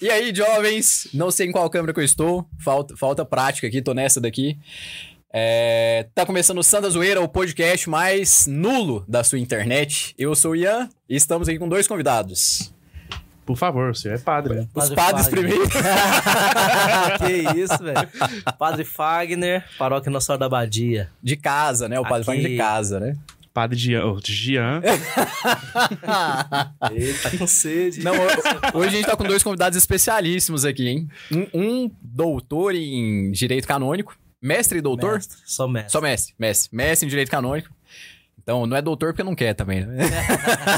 E aí, jovens? Não sei em qual câmera que eu estou. Falta, falta prática aqui, tô nessa daqui. É, tá começando o Santa Zoeira, o podcast mais nulo da sua internet. Eu sou o Ian e estamos aqui com dois convidados. Por favor, o senhor é padre, né? Os Padre padres Fagner. primeiro. que isso, velho. Padre Fagner, paróquia Nossa Senhora da Badia. De casa, né? O padre Aqui. Fagner de casa, né? Padre Gian. oh, Gian. Tá com sede. Não, ho- hoje a gente tá com dois convidados especialíssimos aqui, hein? Um, um doutor em direito canônico. Mestre e doutor? Mestre, Só mestre. Só mestre, mestre. Mestre em direito canônico. Então, não é doutor porque não quer também, né?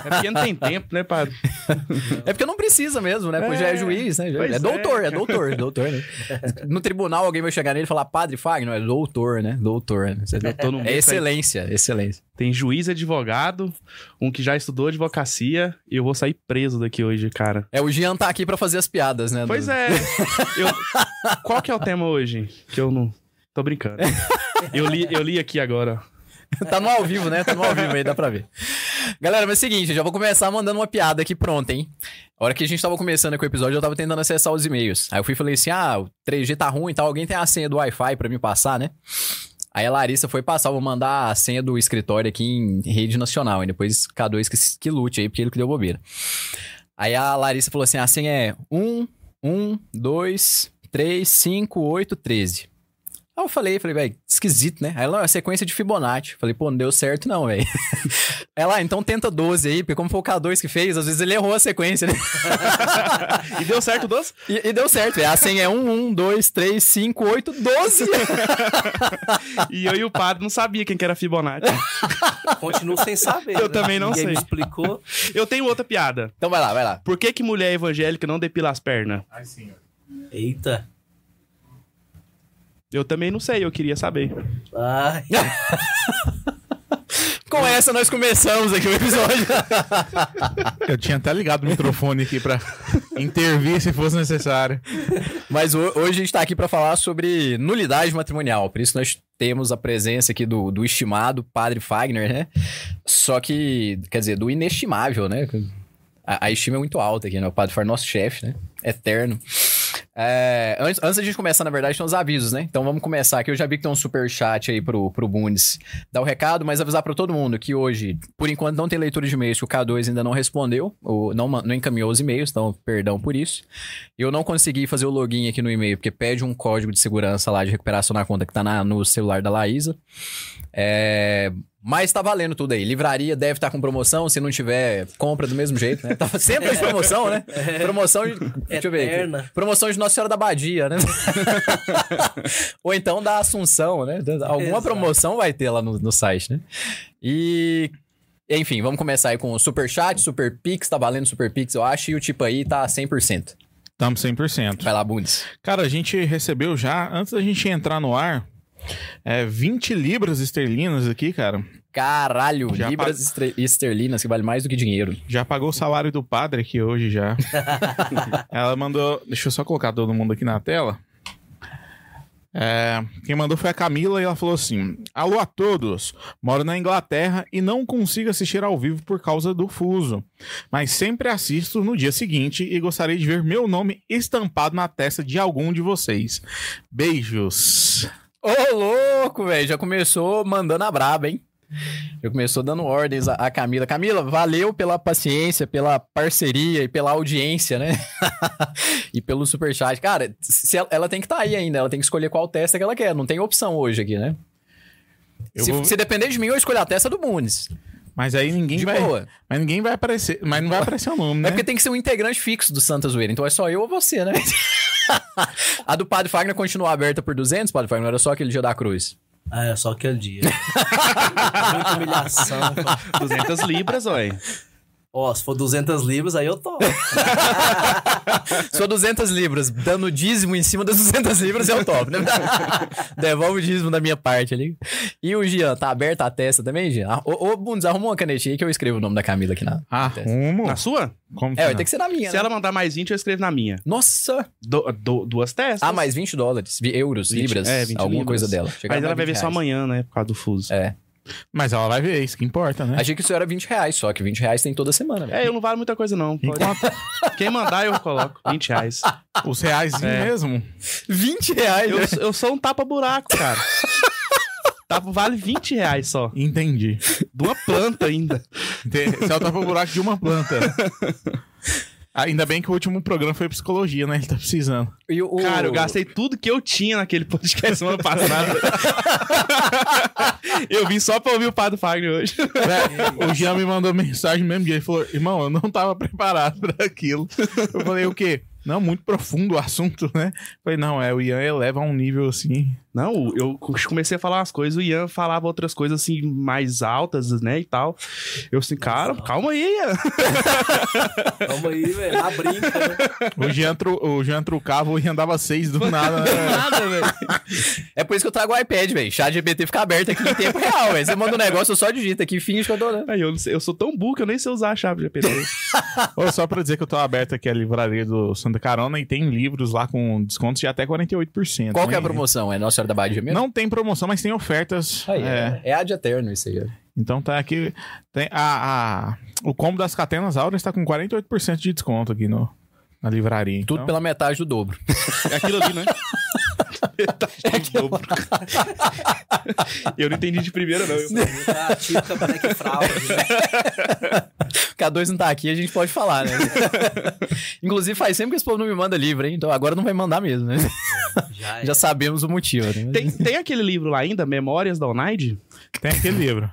É porque não tem tempo, né, padre? É porque não precisa mesmo, né? Porque já é É, juiz, né? Já- É é. doutor, é doutor, é doutor, né? No tribunal alguém vai chegar nele e falar padre Fagner, é doutor, né? Doutor, né? Você- tô no meio, É excelência, excelência. Tem juiz e advogado, um que já estudou advocacia, e eu vou sair preso daqui hoje, cara. É, o Jean tá aqui pra fazer as piadas, né? Pois do- é. Eu- Qual que é o tema hoje? Que eu não. Tô brincando. Eu li, eu li aqui agora. tá no ao vivo, né? Tá no ao vivo aí, dá pra ver. Galera, mas é o seguinte, eu já vou começar mandando uma piada aqui pronta, hein? A hora que a gente tava começando aqui o episódio, eu tava tentando acessar os e-mails. Aí eu fui e falei assim: ah, o 3G tá ruim e tal, alguém tem a senha do Wi-Fi pra me passar, né? Aí a Larissa foi passar, vou mandar a senha do escritório aqui em rede nacional. E depois K2 que, que lute aí, porque ele que deu bobeira. Aí a Larissa falou assim: a senha é 1, 1, 2, 3, 5, 8, 13. Aí eu falei, falei, velho, esquisito, né? Aí ela, "Não, é sequência de Fibonacci. Falei, pô, não deu certo não, velho. Ela, ah, então tenta 12 aí, porque como foi o K2 que fez, às vezes ele errou a sequência, né? E deu certo, doce? E, e deu certo, velho. A senha é 1, 1, 2, 3, 5, 8, 12. E eu e o padre não sabia quem que era Fibonacci. Continuo sem saber. Eu né? também não Ninguém sei. me explicou. Eu tenho outra piada. Então vai lá, vai lá. Por que, que mulher evangélica não depila as pernas? Eita. Eu também não sei, eu queria saber. Ai. Com essa nós começamos aqui o episódio. Eu tinha até ligado o microfone aqui pra intervir se fosse necessário. Mas ho- hoje a gente tá aqui pra falar sobre nulidade matrimonial. Por isso nós temos a presença aqui do, do estimado Padre Fagner, né? Só que, quer dizer, do inestimável, né? A, a estima é muito alta aqui, né? O Padre Fagner é nosso chefe, né? Eterno. É, antes, antes da gente começar, na verdade, tem uns avisos, né? Então vamos começar aqui. Eu já vi que tem um super chat aí pro, pro Bundes dar o recado, mas avisar pra todo mundo que hoje, por enquanto, não tem leitura de e-mails, que o K2 ainda não respondeu, ou não, não encaminhou os e-mails, então perdão por isso. Eu não consegui fazer o login aqui no e-mail, porque pede um código de segurança lá de recuperação na conta que tá na- no celular da Laísa. É, Mas tá valendo tudo aí. Livraria deve estar com promoção. Se não tiver, compra do mesmo jeito, né? Tá sempre de promoção, né? Promoção de. Deixa eu ver aqui. Promoção de Nossa Senhora da Badia, né? Ou então da Assunção, né? Alguma Exato. promoção vai ter lá no, no site, né? E. Enfim, vamos começar aí com o Super Chat, Super Pix, tá valendo Super Pix, eu acho, e o tipo aí tá 100%. Tamo 100%. Vai lá, Bundes. Cara, a gente recebeu já, antes da gente entrar no ar, é, 20 libras esterlinas aqui, cara. Caralho, Já libras esterlinas, que vale mais do que dinheiro. Já pagou o salário do padre aqui hoje já. Ela mandou. Deixa eu só colocar todo mundo aqui na tela. É, quem mandou foi a Camila e ela falou assim: Alô a todos, moro na Inglaterra e não consigo assistir ao vivo por causa do fuso, mas sempre assisto no dia seguinte e gostaria de ver meu nome estampado na testa de algum de vocês. Beijos. Ô, louco, velho, já começou mandando a braba, hein? Já começou dando ordens a, Camila. Camila, valeu pela paciência, pela parceria e pela audiência, né? e pelo superchat. Cara, se ela, ela tem que estar aí ainda, ela tem que escolher qual testa que ela quer. Não tem opção hoje aqui, né? Se, vou- se depender de mim, eu escolho a testa do Muniz. Mas aí ninguém De vai. boa. Mas ninguém vai aparecer. Mas não vai aparecer o nome, né? É porque tem que ser um integrante fixo do Santa Zoeira. Então é só eu ou você, né? a do Padre Fagner continua aberta por 200, Padre Fagner? Não era só aquele dia da cruz. Ah, é só aquele dia. Muita humilhação. 200 libras, ué. Ó, se for 200 libras, aí eu topo. Só 200 libras, dando dízimo em cima das 200 libras é o top, né? Devolve o dízimo da minha parte ali. E o Gian, tá aberta a testa também, Gian? Ah, Ô, ô Bundes, arruma uma canetinha aí que eu escrevo o nome da Camila aqui na... Arrumo. Na sua? Como É, vai ter que ser na minha, Se né? ela mandar mais 20, eu escrevo na minha. Nossa! Do- do- duas testas. Ah, mais 20 dólares, euros, 20, libras, é, 20 alguma libras. coisa dela. Chega Mas ela vai ver 20 só reais. amanhã, né? Por causa do fuso. É. Mas ela vai ver, é isso que importa, né? Achei que isso era 20 reais só, que 20 reais tem toda semana. velho. É, eu não vale muita coisa, não. Pode- Quem mandar, eu coloco. 20 reais. os reais É. mesmo. 20 reais, né? Eu, eu sou um tapa-buraco, cara. Tapa vale 20 reais só. Entendi. De uma planta ainda. Você tapa o buraco de uma planta. Ainda bem que o último programa foi psicologia, né? Ele tá precisando. E o- Cara, eu gastei tudo que eu tinha naquele podcast semana passada. eu vim só pra ouvir o Padre Fagner hoje. É, o Jean me mandou mensagem mesmo dia. Ele falou: Irmão, eu não tava preparado pra aquilo. Eu falei: O quê? Não, muito profundo o assunto, né? Falei: Não, é, o Ian eleva a um nível assim. Não, eu comecei a falar umas coisas, o Ian falava outras coisas assim, mais altas, né, e tal. Eu assim, cara, calma aí, Ian. Calma aí, velho. Na brinca, né? O Jean, tru, o Jean trucava, o Ian dava seis do nada. Né? Nada, velho. É por isso que eu trago o iPad, velho. Chat GPT fica aberto aqui em tempo real, velho. Você manda um negócio, eu só digito aqui, finge que eu tô, né? Aí eu, eu sou tão burro que eu nem sei usar a chave GPT. Ô, só pra dizer que eu tô aberto aqui a livraria do Santa Carona e tem livros lá com descontos de até 48%. Qual que é a né? promoção? É Nossa Senhora da Badia mesmo? Não tem promoção, mas tem ofertas. Aí, é. é. é ad eterno isso aí. Então tá aqui. Tem a, a- o combo das catenas áureas tá com 48% de desconto aqui no, na livraria. Tudo então. pela metade do dobro. É aquilo ali, né? eu não entendi de primeira, não. Eu- Tá a típica Black Fraud, né? K2 não tá aqui, a gente pode falar, né? Inclusive, faz sempre que esse povo não me manda livro, hein? Então agora não vai mandar mesmo, né? Já, Já é. sabemos o motivo, né? Tem, tem aquele livro lá ainda, Memórias da Onaide? Tem aquele livro.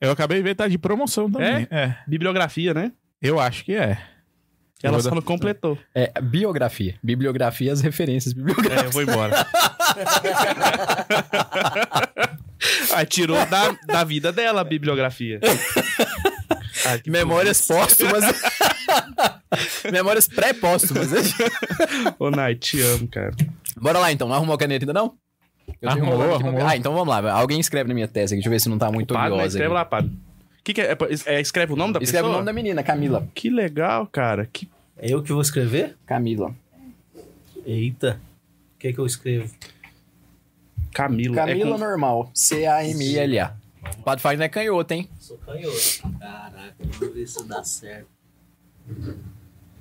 Eu acabei de ver, tá de promoção também. É? Bibliografia, né? Eu acho que é. Ela só não completou. É biografia. Bibliografia, as referências bibliográficas. É, eu vou embora. Aí tirou da, da vida dela a bibliografia. Memórias póstumas. Memórias pré-póstumas. Ô, Nai, te amo, cara. Bora lá então, não arrumou a caneta ainda não? Eu Arrumou, arrumou. Ah, então vamos lá. Alguém escreve na minha testa aqui, deixa eu ver se não tá muito Padre, né? odiosa. escreve aqui. lá, padre. O que, que é? É, é, Escreve o nome da Escreve o pessoa? nome da menina, Camila. Que legal, cara. Que... É eu que vou escrever? Camila. Eita. O que que eu escrevo? Camila. Camila é com... normal. C-A-M-I-L-A. O Padre Fagner é canhoto, hein? Sou canhoto. Caraca, vamos ver se dá certo.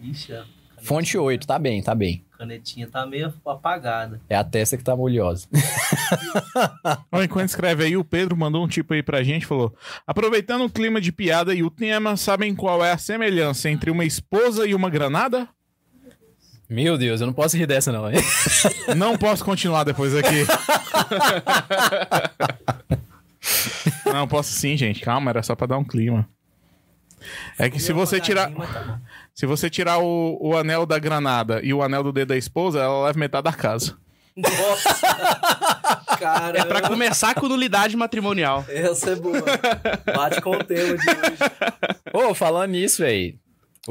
Ixi, Fonte 8, tá bem, tá bem. Canetinha tá meio apagada. É a testa que tá molhosa. Enquanto escreve aí, o Pedro mandou um tipo aí pra gente, falou: Aproveitando o clima de piada e o tema, sabem qual é a semelhança entre uma esposa e uma granada? Meu Deus, eu não posso rir dessa não. hein? Não posso continuar depois aqui. Não, posso sim, gente. Calma, era só pra dar um clima. É que se você tirar, tá. Se você tirar o, o anel da granada e o anel do dedo da esposa, ela leva metade da casa. Nossa! É pra começar com nulidade matrimonial. essa é boa. Bate com o tema de hoje. Ô, falando nisso, velho.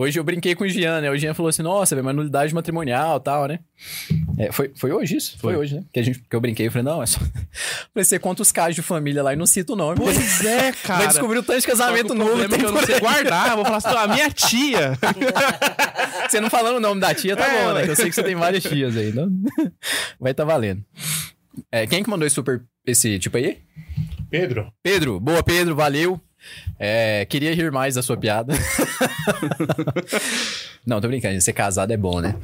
Hoje eu brinquei com o Jean, né? O Jean falou assim, nossa, velho, mas nulidade matrimonial e tal, né? É, foi, foi hoje isso? Foi. Foi. hoje, né? Que, a gente, que eu brinquei. Eu falei, não, é só... Falei, você conta os casos de família lá e não cita o nome. porque Pois é, cara. Vai descobrir o tanto de casamento o novo é tem que eu não sei aí. guardar. Vou falar assim, "Ah, a minha tia. Você não falando o nome da tia, tá É, bom, né? Que eu sei que você tem várias tias aí. Então... Vai tá valendo. É, quem que mandou esse super... Esse tipo aí? Pedro? Pedro. Boa, Pedro. Valeu. É, queria rir mais da sua piada. não, tô brincando. Ser casado é bom, né?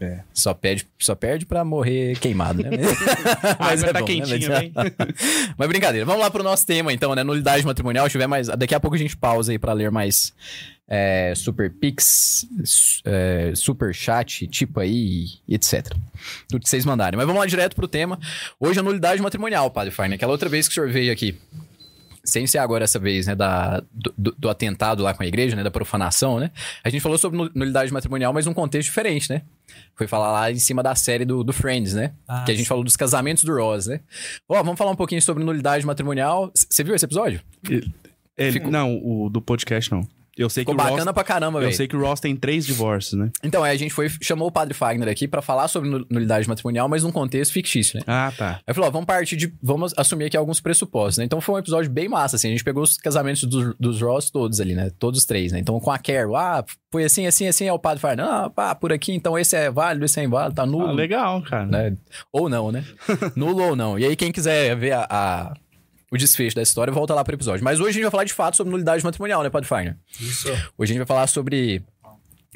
É. Só, pede, só perde pra morrer queimado, né? Mas vai tá bom, né? quentinho, Mas- hein? Mas brincadeira. Vamos lá pro nosso tema, então, né? Nulidade matrimonial. Tiver mais... Daqui a pouco a gente pausa aí pra ler mais é, super pix, é, super chat, tipo aí, etc. Tudo que vocês mandarem. Mas vamos lá direto pro tema. Hoje a nulidade matrimonial, Padre Fine. Aquela outra vez que o senhor veio aqui, sem ser agora essa vez, né, da, do, do- do atentado lá com a igreja, né, da profanação, né? A gente falou sobre nu- nulidade matrimonial, mas num contexto diferente, né? Foi falar lá em cima da série do, do Friends, né? Ah, que a gente falou dos casamentos do Ross, né? Ó, vamos falar um pouquinho sobre nulidade matrimonial. Você viu esse episódio? Ele- Ficou- Não, o do podcast não. Eu sei Ficou que o bacana Ross, pra caramba, eu velho. sei que o Ross tem três divórcios, né? Então, aí a gente foi, chamou o Padre Fagner aqui pra falar sobre nu- nulidade matrimonial, mas num contexto fictício, né? Ah, tá. Aí falou, ó, vamos partir de. Vamos assumir aqui alguns pressupostos, né? Então foi um episódio bem massa, assim. A gente pegou os casamentos dos, dos Ross todos ali, né? Todos os três, né? Então com a Carol, ah, foi assim, assim, assim, é o padre Fagner. Ah, pá, por aqui, então esse é válido, esse é inválido, tá nulo. Ah, legal, cara. né? Ou não, né? Nulo ou não. E aí, quem quiser ver a, a- o desfecho da história, volta lá pro episódio. Mas hoje a gente vai falar de fato sobre nulidade matrimonial, né, Fagner? Isso. Hoje a gente vai falar sobre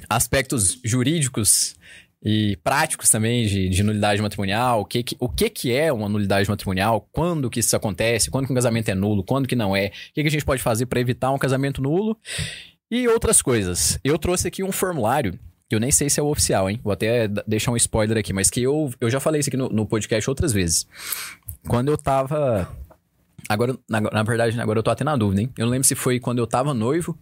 aspectos jurídicos e práticos também de, de nulidade matrimonial, o que que, o que que é uma nulidade matrimonial, quando que isso acontece, quando que um casamento é nulo, quando que não é, o que, que a gente pode fazer para evitar um casamento nulo e outras coisas. Eu trouxe aqui um formulário que eu nem sei se é o oficial, hein? Vou até deixar um spoiler aqui, mas que eu, eu já falei isso aqui no, no podcast outras vezes. Quando eu tava. Agora, na, na verdade, agora eu tô até na dúvida, hein? Eu não lembro se foi quando eu tava noivo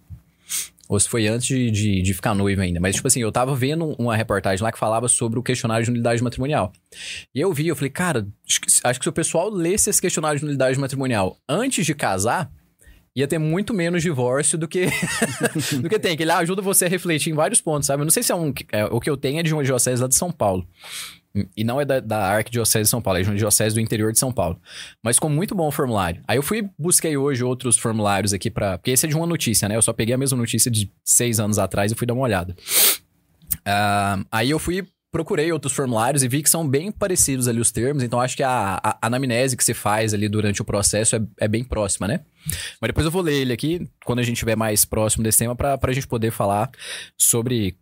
ou se foi antes de, de, de ficar noivo ainda. Mas, tipo assim, eu tava vendo uma reportagem lá que falava sobre o questionário de nulidade matrimonial. E eu vi, eu falei, cara, acho que, acho que se o pessoal lesse esse questionário de nulidade matrimonial antes de casar, ia ter muito menos divórcio do que, do que tem. Que ele ajuda você a refletir em vários pontos, sabe? Eu não sei se é um. é, o que eu tenho é de uma diocese lá de São Paulo. E não é da, da Arquidiocese de São Paulo, é de uma diocese do interior de São Paulo. Mas ficou muito bom o formulário. Aí eu fui, busquei hoje outros formulários aqui pra. Porque esse é de uma notícia, né? Eu só peguei a mesma notícia de seis anos atrás e fui dar uma olhada. Ah, aí eu fui, procurei outros formulários e vi que são bem parecidos ali os termos, então acho que a, a anamnese que se faz ali durante o processo é, é bem próxima, né? Mas depois eu vou ler ele aqui, quando a gente estiver mais próximo desse tema, pra, pra gente poder falar sobre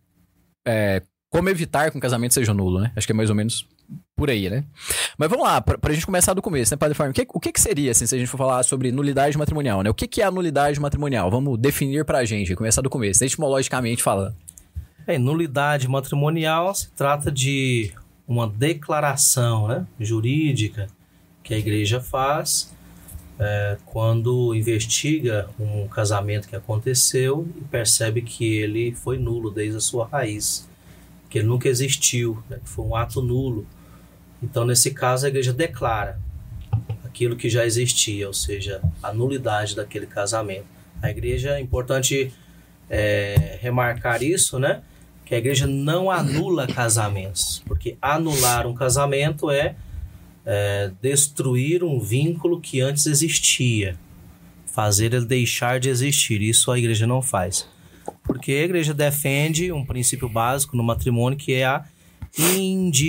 é, como evitar que um casamento seja nulo, né? Acho que é mais ou menos por aí, né? Mas vamos lá, pra, pra gente começar do começo, né, Padre Farm? O que, o que que seria, assim, se a gente for falar sobre nulidade matrimonial, né? O que, que é a nulidade matrimonial? Vamos definir pra gente, começar do começo, etimologicamente falando. Bem, nulidade matrimonial se trata de uma declaração né, jurídica que a igreja faz é, quando investiga um casamento que aconteceu e percebe que ele foi nulo desde a sua raiz, que ele nunca existiu, né, que foi um ato nulo. Então, nesse caso, a igreja declara aquilo que já existia, ou seja, a nulidade daquele casamento. A igreja, é importante é, remarcar isso, né? Que a igreja não anula casamentos, porque anular um casamento é, é, destruir um vínculo que antes existia, fazer ele deixar de existir. Isso a igreja não faz, porque a igreja defende um princípio básico no matrimônio que é a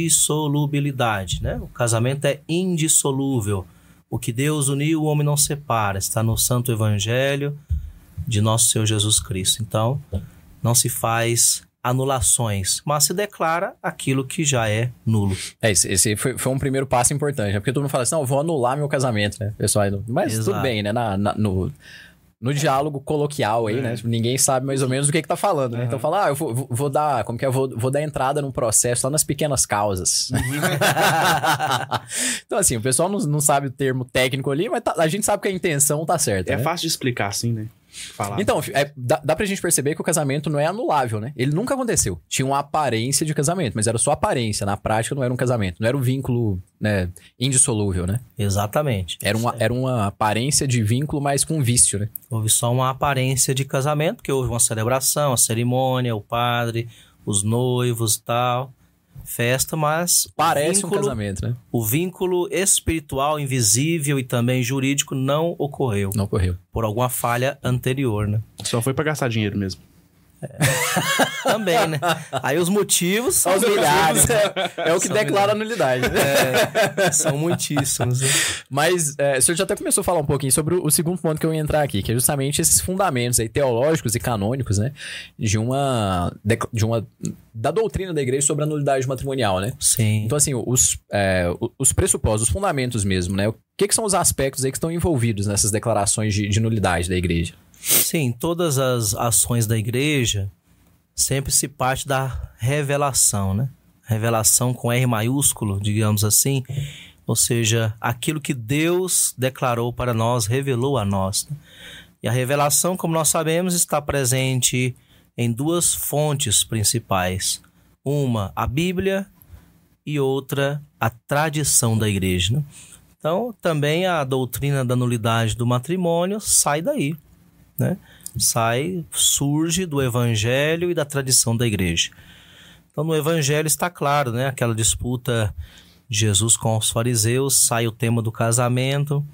indissolubilidade, né? O casamento é indissolúvel. O que Deus uniu, o homem não separa. Está no Santo Evangelho de nosso Senhor Jesus Cristo. Então, não se faz anulações, mas se declara aquilo que já é nulo. É, esse, esse foi, foi um primeiro passo importante, né? Porque todo mundo fala assim, não, eu vou anular meu casamento, né? Pessoal, mas tudo Exato. bem, né? Na, na- no, no diálogo coloquial aí, né? Tipo, Ninguém sabe mais ou menos do que que tá falando, né? Então fala, ah, eu vou, vou- dar, como que é? Vou, vou dar entrada num processo lá nas pequenas causas. então assim, o pessoal não, não sabe o termo técnico ali, mas tá- a gente sabe que a intenção tá certa, É né? fácil de explicar assim, né? Então, é, dá, dá pra gente perceber que o casamento não é anulável, né? Ele nunca aconteceu. Tinha uma aparência de casamento, mas era só aparência. Na prática, não era um casamento. Não era um vínculo né, indissolúvel, né? Exatamente. Era uma, era uma aparência de vínculo, mas com vício, né? Houve só uma aparência de casamento, porque houve uma celebração, a cerimônia, o padre, os noivos e tal, festa, mas o Parece um vínculo- casamento, né? O vínculo espiritual, invisível e também jurídico não ocorreu Não ocorreu. por alguma falha anterior, né? Só foi pra gastar dinheiro mesmo. Também, né? Aí os motivos são milhares, né? É, o que São declara a nulidade, né? É, são muitíssimos. né? Mas é, o senhor já até começou a falar um pouquinho sobre o, o segundo ponto que eu ia entrar aqui, que é justamente esses fundamentos aí, teológicos e canônicos, né? De uma, de uma. da doutrina da igreja sobre a nulidade matrimonial, né? Sim. Então, assim, os, é, os pressupostos, os fundamentos mesmo, né? O que, que são os aspectos aí que estão envolvidos nessas declarações de, de nulidade da igreja? Sim, todas as ações da igreja sempre se parte da revelação, né? Revelação com R maiúsculo, digamos assim. Ou seja, aquilo que Deus declarou para nós, revelou a nós. né? E a revelação, como nós sabemos, está presente em duas fontes principais. Uma, a Bíblia, e outra, a tradição da igreja. né? Então, também a doutrina da nulidade do matrimônio sai daí né? sai, surge do evangelho e da tradição da igreja. Então no evangelho está claro, né? Aquela disputa de Jesus com os fariseus, sai o tema do casamento.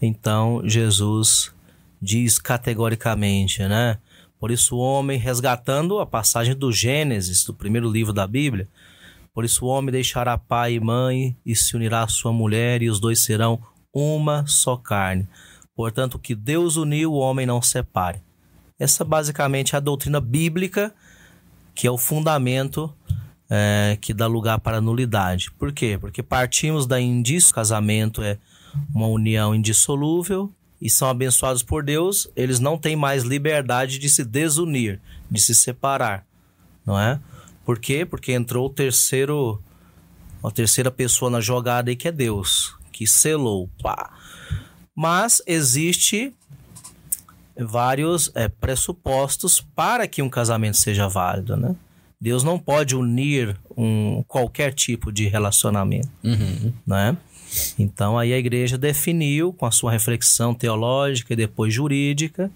Então Jesus diz categoricamente, né? Por isso o homem resgatando a passagem do Gênesis, do primeiro livro da Bíblia, por isso o homem deixará pai e mãe e se unirá à sua mulher e os dois serão uma só carne. Portanto, que Deus uniu, o homem não separe. Essa basicamente é a doutrina bíblica, que é o fundamento é, que dá lugar para a nulidade. Por quê? Porque partimos da indício, casamento é uma união indissolúvel e são abençoados por Deus, eles não têm mais liberdade de se desunir, de se separar, não é? Por quê? Porque entrou o terceiro, a terceira pessoa na jogada aí que é Deus, que selou, pá. Mas existe vários é, pressupostos para que um casamento seja válido, né? Deus não pode unir um, qualquer tipo de relacionamento, Uhum. né? Então aí a igreja definiu com a sua reflexão teológica e depois jurídica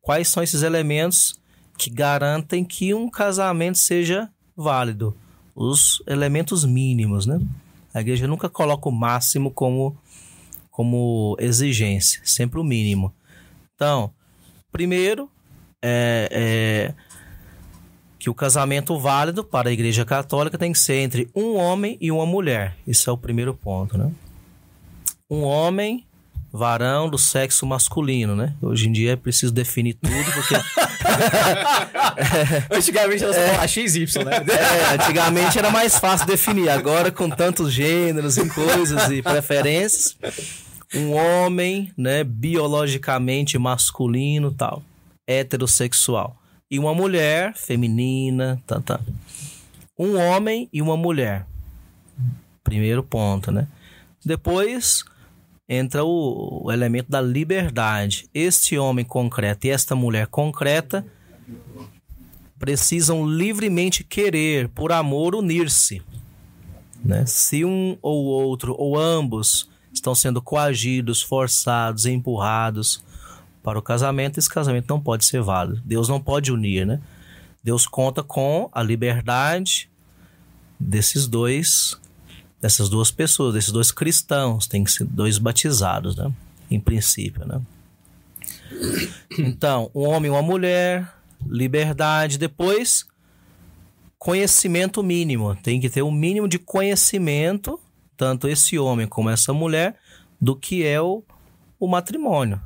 quais são esses elementos que garantem que um casamento seja válido, os elementos mínimos, né? A igreja nunca coloca o máximo como como exigência, sempre o mínimo. Então, primeiro é, é que o casamento válido para a Igreja Católica tem que ser entre um homem e uma mulher. Isso é o primeiro ponto, né? Um homem, varão do sexo masculino, né? Hoje em dia é preciso definir tudo, porque Antigamente era só XY, né? é, antigamente era mais fácil definir. Agora, com tantos gêneros e coisas e preferências, um homem, né, biologicamente masculino, tal, heterossexual, e uma mulher feminina, tá, tá. Um homem e uma mulher. Primeiro ponto, né? Depois entra o, o elemento da liberdade. Este homem concreto e esta mulher concreta precisam livremente querer, por amor, unir-se. Né? Se um ou outro, ou ambos, estão sendo coagidos, forçados, empurrados para o casamento, esse casamento não pode ser válido. Deus não pode unir, né? Deus conta com a liberdade desses dois, dessas duas pessoas, desses dois cristãos, tem que ser dois batizados, né? Em princípio, né? Então, um homem e uma mulher, liberdade, depois conhecimento mínimo. Tem que ter um mínimo de conhecimento, tanto esse homem como essa mulher, do que é o, o matrimônio.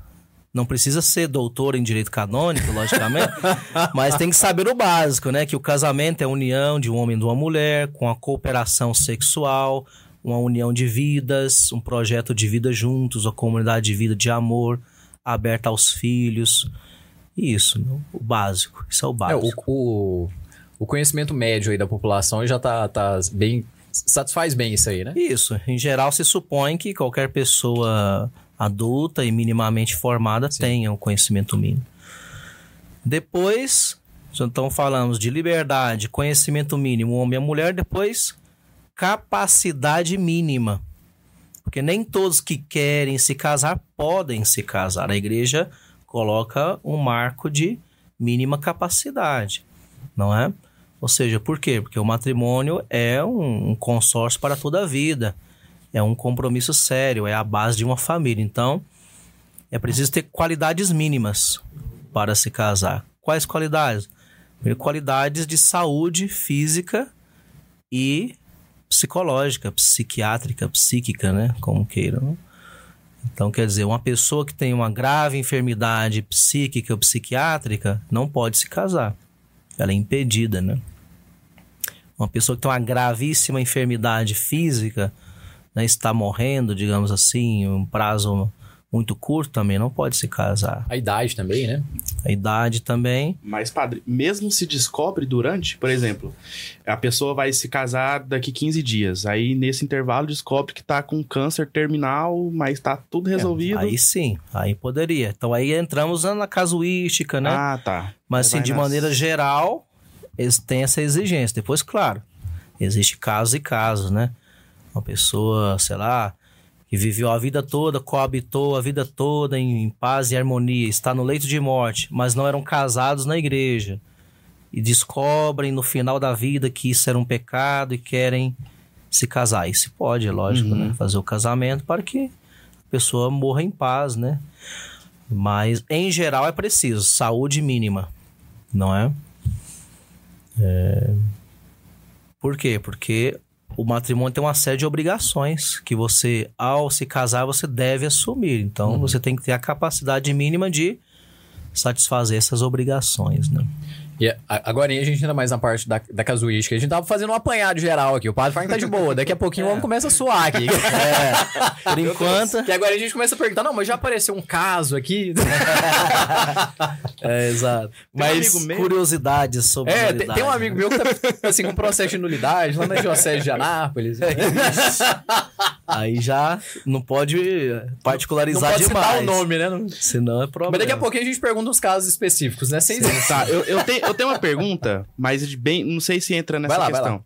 Não precisa ser doutor em direito canônico, logicamente, mas tem que saber o básico, né? Que o casamento é a união de um homem e de uma mulher, com a cooperação sexual, uma união de vidas, um projeto de vida juntos, uma comunidade de vida de amor, aberta aos filhos. Isso, né? o básico. Isso é o É, básico. o, o, o conhecimento médio aí da população já tá, tá bem. Satisfaz bem isso aí, né? Isso. Em geral, se supõe que qualquer pessoa adulta e minimamente formada tenha o conhecimento mínimo. Depois, então falamos de liberdade, conhecimento mínimo, homem e mulher. Depois, capacidade mínima. Porque nem todos que querem se casar podem se casar. A igreja coloca um marco de mínima capacidade, não é? Ou seja, por quê? Porque o matrimônio é um, consórcio para toda a vida. É um compromisso sério, é a base de uma família. Então, é preciso ter qualidades mínimas para se casar. Quais qualidades? Qualidades de saúde física e psicológica, psiquiátrica, psíquica, né? Como queiram. Então, quer dizer, uma pessoa que tem uma grave enfermidade psíquica ou psiquiátrica não pode se casar. Ela é impedida, né? Uma pessoa que tem uma gravíssima enfermidade física, né, está morrendo, digamos assim, em um prazo muito curto também não pode se casar. A idade também, né? A idade também. Mas, padre, mesmo se descobre durante, por exemplo, a pessoa vai se casar daqui 15 dias. Aí, nesse intervalo, descobre que tá com câncer terminal, mas tá tudo resolvido. Aí sim, aí poderia. Então aí entramos na casuística, né? Ah, tá. Mas assim, de nas- maneira geral, eles têm essa exigência. Depois, claro, existe casos e casos, né? Uma pessoa, sei lá, e viveu a vida toda, coabitou a vida toda em, em paz e harmonia, está no leito de morte, mas não eram casados na igreja e descobrem no final da vida que isso era um pecado e querem se casar. Isso pode, é lógico, Uhum. né? Fazer o casamento para que a pessoa morra em paz, né? Mas, em geral, é preciso saúde mínima, não é? É... Por quê? Porque o matrimônio tem uma série de obrigações que você, ao se casar, você deve assumir. Então, você tem que ter a capacidade mínima de satisfazer essas obrigações, né? E agora a gente entra mais na parte da, da casuística. A gente tava fazendo um apanhado geral aqui. O padre Fagner tá de boa. Daqui a pouquinho o homem começa a suar aqui. É, por enquanto. Que agora a gente começa a perguntar: não, mas já apareceu um caso aqui. É, exato. Um Mas meu- curiosidades sobre É, tem, tem um amigo meu que tá assim, com processo de nulidade lá na Diocese de Anápolis. Aí já não pode Não particularizar pode demais. citar o nome, né? Não- Senão é problema. Mas daqui a pouquinho a gente pergunta os casos específicos, né? Vocês Tá, eu, eu, tenho, eu tenho uma pergunta, mas bem, não sei se entra nessa Vai lá, vai questão.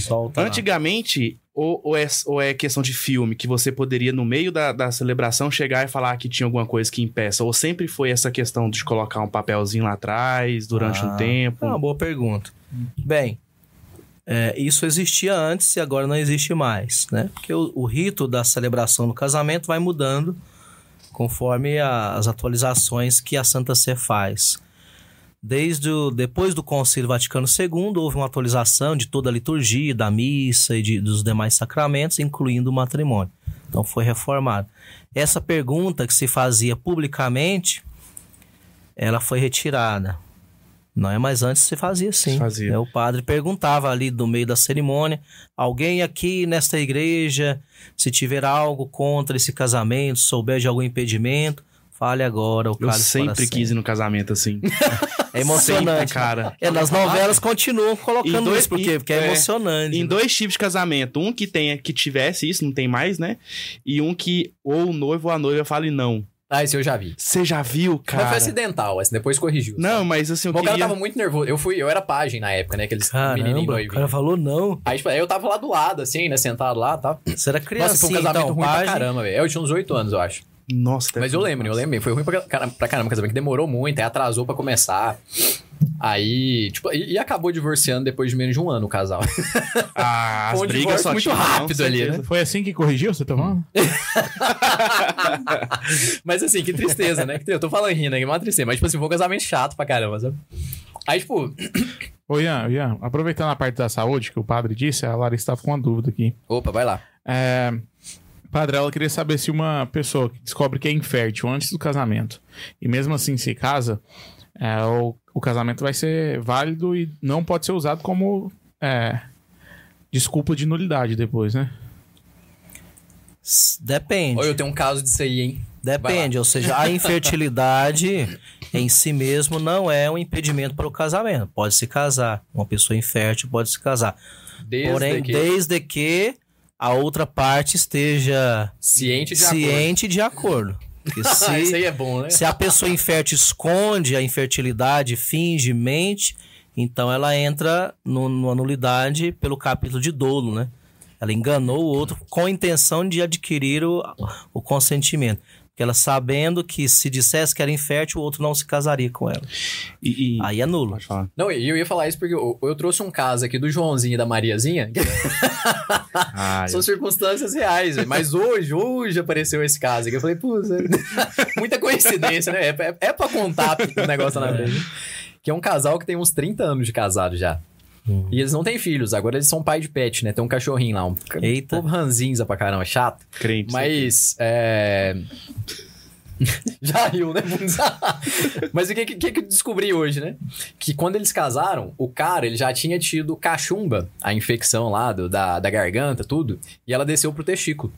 Solta. Antigamente, ou, ou, é, ou é questão de filme, que você poderia, no meio da, da celebração, chegar e falar que tinha alguma coisa que impeça? Ou sempre foi essa questão de colocar um papelzinho lá atrás, durante um Ah, tempo? É uma boa pergunta. Bem, é, isso existia antes e agora não existe mais, né? Porque o, o rito da celebração do casamento vai mudando conforme a- as atualizações que a Santa Sé faz. Desde o, depois do Concílio Vaticano II, houve uma atualização de toda a liturgia, da missa e de- dos demais sacramentos, incluindo o matrimônio. Então foi reformado. Essa pergunta que se fazia publicamente, ela foi retirada. Não é mais antes se fazia assim. Se fazia. né? O padre perguntava ali do meio da cerimônia: alguém aqui nesta igreja, se tiver algo contra esse casamento, souber de algum impedimento, fale agora. O Eu sempre quis ir no casamento assim. É emocionante. Sempre, cara. É, nas novelas continuam colocando dois- isso, por quê? em- Porque é, é, emocionante. Em né? dois tipos de casamento. Um que tenha, que tivesse isso, não tem mais, né? E um que ou o noivo ou a noiva fale não. Ah, esse eu já vi. Você já viu, Mas foi cara? acidental, esse depois corrigiu. Não, mas assim, eu O cara queria... tava muito nervoso. Eu fui, eu era pajem na época, né? Aqueles menininhos o cara falou não. Aí, tipo, aí eu tava lá do lado, assim, né? Sentado lá, tá? Você era criança, Nossa, foi um casamento então, ruim pra caramba, velho. Eu tinha uns 8 anos, eu acho. Nossa, deve Mas eu lembro, eu lembro. Foi ruim pra, cara- pra caramba o casamento, que demorou muito, aí atrasou pra começar. Aí, tipo, e, e acabou divorciando depois de menos de um ano o casal. Ah, as Foi brigas só muito rápido ali, né? Foi assim que corrigiu, você tá falando? Mas assim, que tristeza, né? Eu tô falando rindo aqui, uma tristeza. Mas, tipo assim, foi um casamento chato pra caramba, sabe? Aí, tipo, Ô, Ian, Ian, aproveitando a parte da saúde que o padre disse, a Larissa estava com uma dúvida aqui. opa, vai lá. É, padre, ela queria saber se uma pessoa que descobre que é infértil antes do casamento e mesmo assim se casa, é, o, o casamento vai ser válido e não pode ser usado como é, desculpa de nulidade depois, né? Depende. Olha, eu tenho um caso disso aí, hein? Depende, ou seja, a infertilidade em si mesmo não é um impedimento para o casamento. Pode se casar. Uma pessoa infértil pode se casar. Desde Porém, que desde que a outra parte esteja ciente de ciente de acordo. Porque acordo. Ah, isso se, aí é bom, né? se a pessoa infértil esconde a infertilidade, finge, mente, então ela entra no, numa nulidade pelo capítulo de dolo, né? Ela enganou o outro com a intenção de adquirir o, o consentimento. Ela sabendo que se dissesse que era infértil, o outro não se casaria com ela. E, e- Aí é nulo. Pode falar. Não, e eu ia falar isso porque eu, eu trouxe um caso aqui do Joãozinho e da Mariazinha. Ah, São circunstâncias reais, mas hoje, hoje apareceu esse caso aqui. Eu falei, pô, muita coincidência, né? É, é, é pra contar o negócio na frente. Que é um casal que tem uns 30 anos de casado já. Hum. E eles não têm filhos, agora eles são pai de pet, né? Tem um cachorrinho lá, um Eita. povo ranzinza pra caramba, chato. crente. Mas, é... Já riu, né? Mas o que, que, que eu descobri hoje, né? Que quando eles casaram, o cara, ele já tinha tido cachumba, a infecção lá do, da, da garganta, tudo, e ela desceu pro testículo.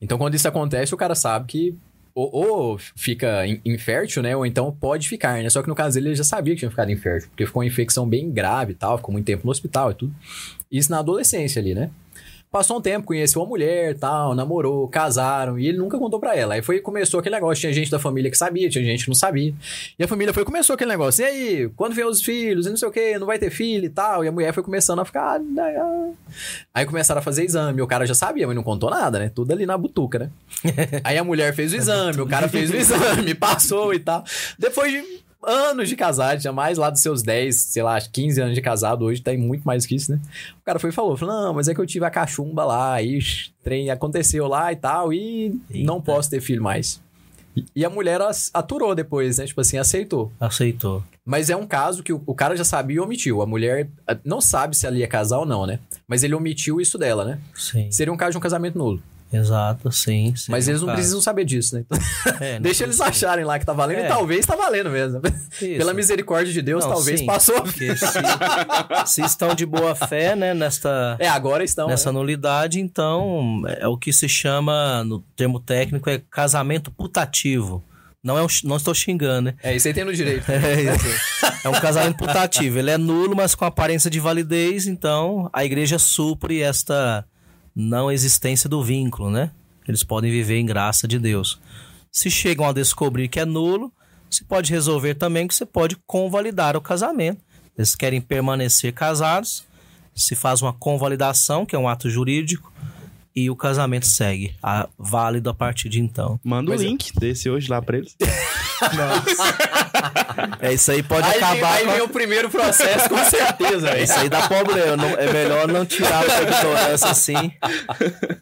Então, quando isso acontece, o cara sabe que ou, ou fica in- infértil, né? Ou então pode ficar, né? Só que no caso dele, ele já sabia que tinha ficado infértil, porque ficou uma infecção bem grave e tal, ficou muito tempo no hospital e tudo. Isso na adolescência ali, né? Passou um tempo, conheceu uma mulher tal, namorou, casaram, e ele nunca contou pra ela. Aí foi começou aquele negócio, tinha gente da família que sabia, tinha gente que não sabia. E a família foi começou aquele negócio, e aí, quando vem os filhos, e não sei o que, não vai ter filho e tal. E a mulher foi começando a ficar. "Ah, né, ah." Aí começaram a fazer exame, o cara já sabia, mas não contou nada, né? Tudo ali na butuca, né? Aí a mulher fez o exame, o cara fez o exame, passou e tal. Depois de anos de casado, tinha mais lá dos seus 10, sei lá, 15 anos de casado, hoje tem muito mais que isso, né? O cara foi e falou, falou, não, mas é que eu tive a cachumba lá, e trem aconteceu lá e tal, e não Eita. posso ter filho mais. E- a mulher aturou depois, né? Tipo assim, aceitou. Aceitou. Mas é um caso que o, o cara já sabia e omitiu. A mulher não sabe se ela ia casar ou não, né? Mas ele omitiu isso dela, né? Sim. Seria um caso de um casamento nulo. Exato, sim. seria Mas eles não caso. precisam saber disso, né? Então, É, deixa eles acharem lá que tá valendo e É. talvez tá valendo mesmo. Isso. Pela misericórdia de Deus, Não, talvez sim, passou. Se, se estão de boa fé, né, nesta, É, agora estão. nessa né? nulidade, então é o que se chama, no termo técnico, é casamento putativo. Não, é um, não estou xingando, né? É, isso aí tem no direito. É isso. É um casamento putativo. Ele é nulo, mas com aparência de validez, então a igreja supre esta não existência do vínculo, né? Eles podem viver em graça de Deus. Se chegam a descobrir que é nulo, se pode resolver também que você pode convalidar o casamento. Eles querem permanecer casados, se faz uma convalidação, que é um ato jurídico, e o casamento segue, a- válido a partir de então. Manda o Mas é- link desse hoje lá pra eles. É isso aí, pode aí vem, acabar aí com a- vem o primeiro processo, com certeza, velho. Isso aí dá problema. não- é melhor não tirar a ignorância assim.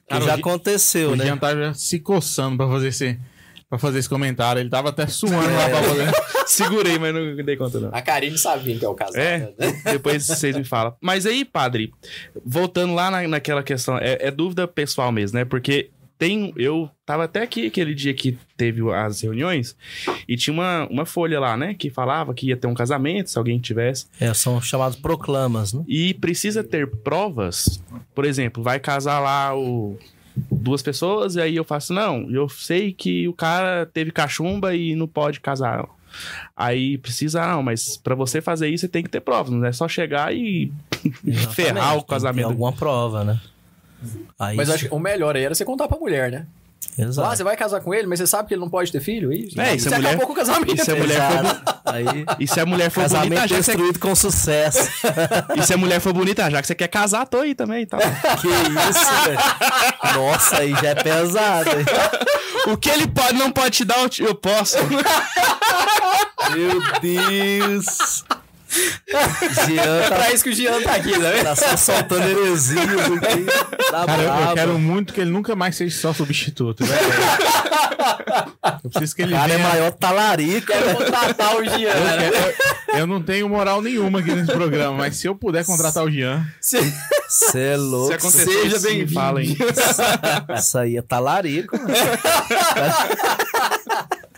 Cara, já o aconteceu, O né? Jean tava se coçando pra fazer esse, pra fazer esse comentário. Ele tava até suando lá pra fazer. Segurei, mas não dei conta, não. A Karine sabia que é o casal. É, né? depois vocês me falam. Mas aí, padre, voltando lá na, naquela questão, é, é dúvida pessoal mesmo, né? Porque tem. Eu tava até aqui aquele dia que teve as reuniões e tinha uma, uma folha lá, né? Que falava que ia ter um casamento, se alguém tivesse. É, são chamados proclamas, né? E precisa ter provas. Por exemplo, vai casar lá o. Duas pessoas, e aí eu faço, não, eu sei que o cara teve cachumba e não pode casar. Aí precisa, ah, não, mas pra você fazer isso você tem que ter provas, não é só chegar e ferrar tem o casamento. alguma prova, né? Aí, Mas eu acho que o melhor aí era você contar pra mulher, né? Falar, ah, Exato. você vai casar com ele, mas você sabe que ele não pode ter filho? E, É, e se você a mulher- acabou com o casamento. e se a mulher for, Exato. Aí, e se a mulher for casamento bonita, já que você, destruído com sucesso. e se a mulher for bonita, já que você quer casar, tô aí também tal. que isso, velho. Nossa, aí já é pesado. o que ele pode, não pode te dar, eu posso. Meu Deus. Jean É tá, pra isso que o Jean tá aqui, né? tá só soltando heresias aqui. Tá Cara, eu, eu quero muito que ele nunca mais seja só substituto, velho. Eu preciso que ele cara é venha... maior talarico, Quero velho. contratar o Jean, Eu, né? eu- eu não tenho moral nenhuma aqui nesse programa, mas se eu puder contratar o Jean, Você é louco. Se acontecer Seja bem-vindo. Isso aí é talarico. mano.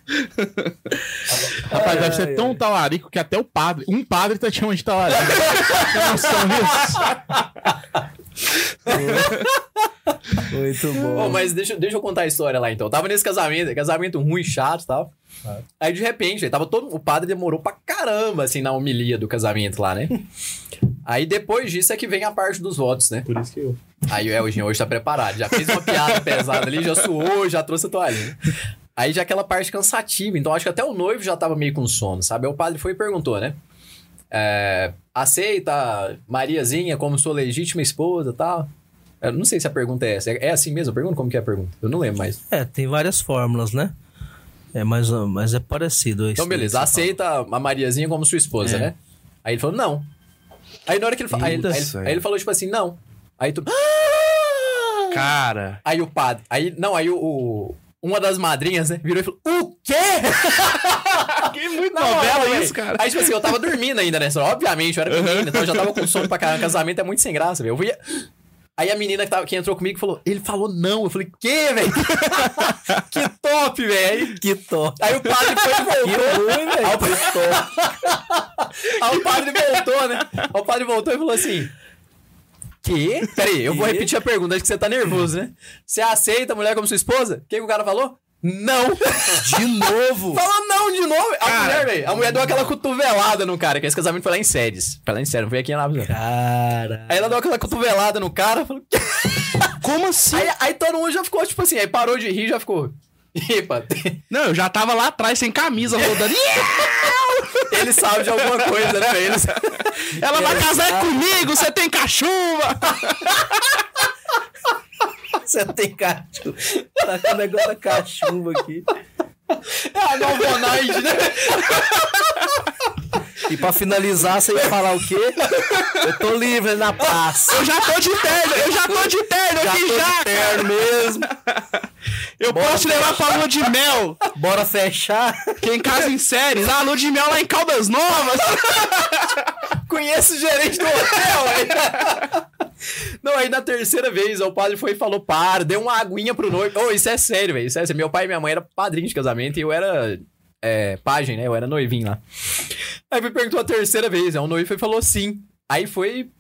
rapaz, deve ser tão talarico que até o padre, um padre tá te chamando de talarico. Tem noção disso? Muito Ô, bom. mas deixa, deixa eu contar a história lá então. Eu tava nesse casamento, casamento ruim, chato e tal. Aí de repente, tava todo. O padre demorou pra caramba, assim, na homilia do casamento lá, né? Aí depois disso é que vem a parte dos votos, né? Por isso que eu. Aí o Elginho hoje tá preparado. Já fez uma piada pesada ali, já suou, já trouxe a toalhinha. Aí já aquela parte cansativa. Então acho que até o noivo já tava meio com sono, sabe? Aí o padre foi e perguntou, né? É, aceita Mariazinha como sua legítima esposa e tal? Eu não sei se a pergunta é essa. É é assim mesmo? Pergunta como que é a pergunta. Eu não lembro mais. É, tem várias fórmulas, né? É, mas, mas é parecido. Então, beleza. Aceita a Mariazinha como sua esposa, É. né? Aí ele falou, não. Aí na hora que ele, fa- aí, aí. aí ele falou, tipo assim, não. Aí tu. Cara. Aí o padre. Aí, não, aí o. o- uma das madrinhas, né? Virou e falou: O quê? Que muito Na novela velho. isso, cara. Aí, tipo assim, eu tava dormindo ainda hora. Obviamente, eu era menina, então eu já tava com sono pra caramba. Casamento é muito sem graça, velho. Eu via. Aí a menina que, tava, que entrou comigo falou: Ele falou não. Eu falei: Que, velho? que top, velho. Que top. Aí o padre foi e voltou. ruim, velho. Aí o padre voltou, né? Aí o padre voltou e falou assim: Que? Peraí, eu vou repetir a pergunta, acho que você tá nervoso, né? Você aceita a mulher como sua esposa? O que, que o cara falou? Não! De novo. Falou não de novo! A Cara. mulher, velho, a mulher deu aquela cotovelada no cara, que esse casamento foi lá em séries. Foi lá em séries, não foi aqui em Lápis. Cara. Aí ela deu aquela cotovelada no cara, falou. Como assim? Aí, aí todo mundo já ficou, tipo assim, aí parou de rir já ficou. Epa, Não, eu já tava lá atrás sem camisa rodando. ele sabe de alguma coisa, né? Ele. Ela vai casar comigo, você tem cachumba. Você tem cachumba. Tá com o negócio da cachumba aqui. É a Novonaide, né? E pra finalizar, ia falar o quê? Eu tô livre na praça. Eu já tô de terno, eu já tô de terno Já aqui tô já. de terno mesmo. Eu posso te levar pra lua de mel. Bora fechar. Quem casa em série, na lua de mel lá em Caldas Novas. Conheço o gerente do hotel, velho. Não, aí na terceira vez, o padre foi e falou: para, deu uma aguinha pro noivo. Ô, isso é sério, velho. Isso é sério. Meu pai e minha mãe eram padrinhos de casamento e eu era é, né? Eu era noivinho lá. Aí me perguntou a terceira vez, aí o noivo e falou sim. Aí foi.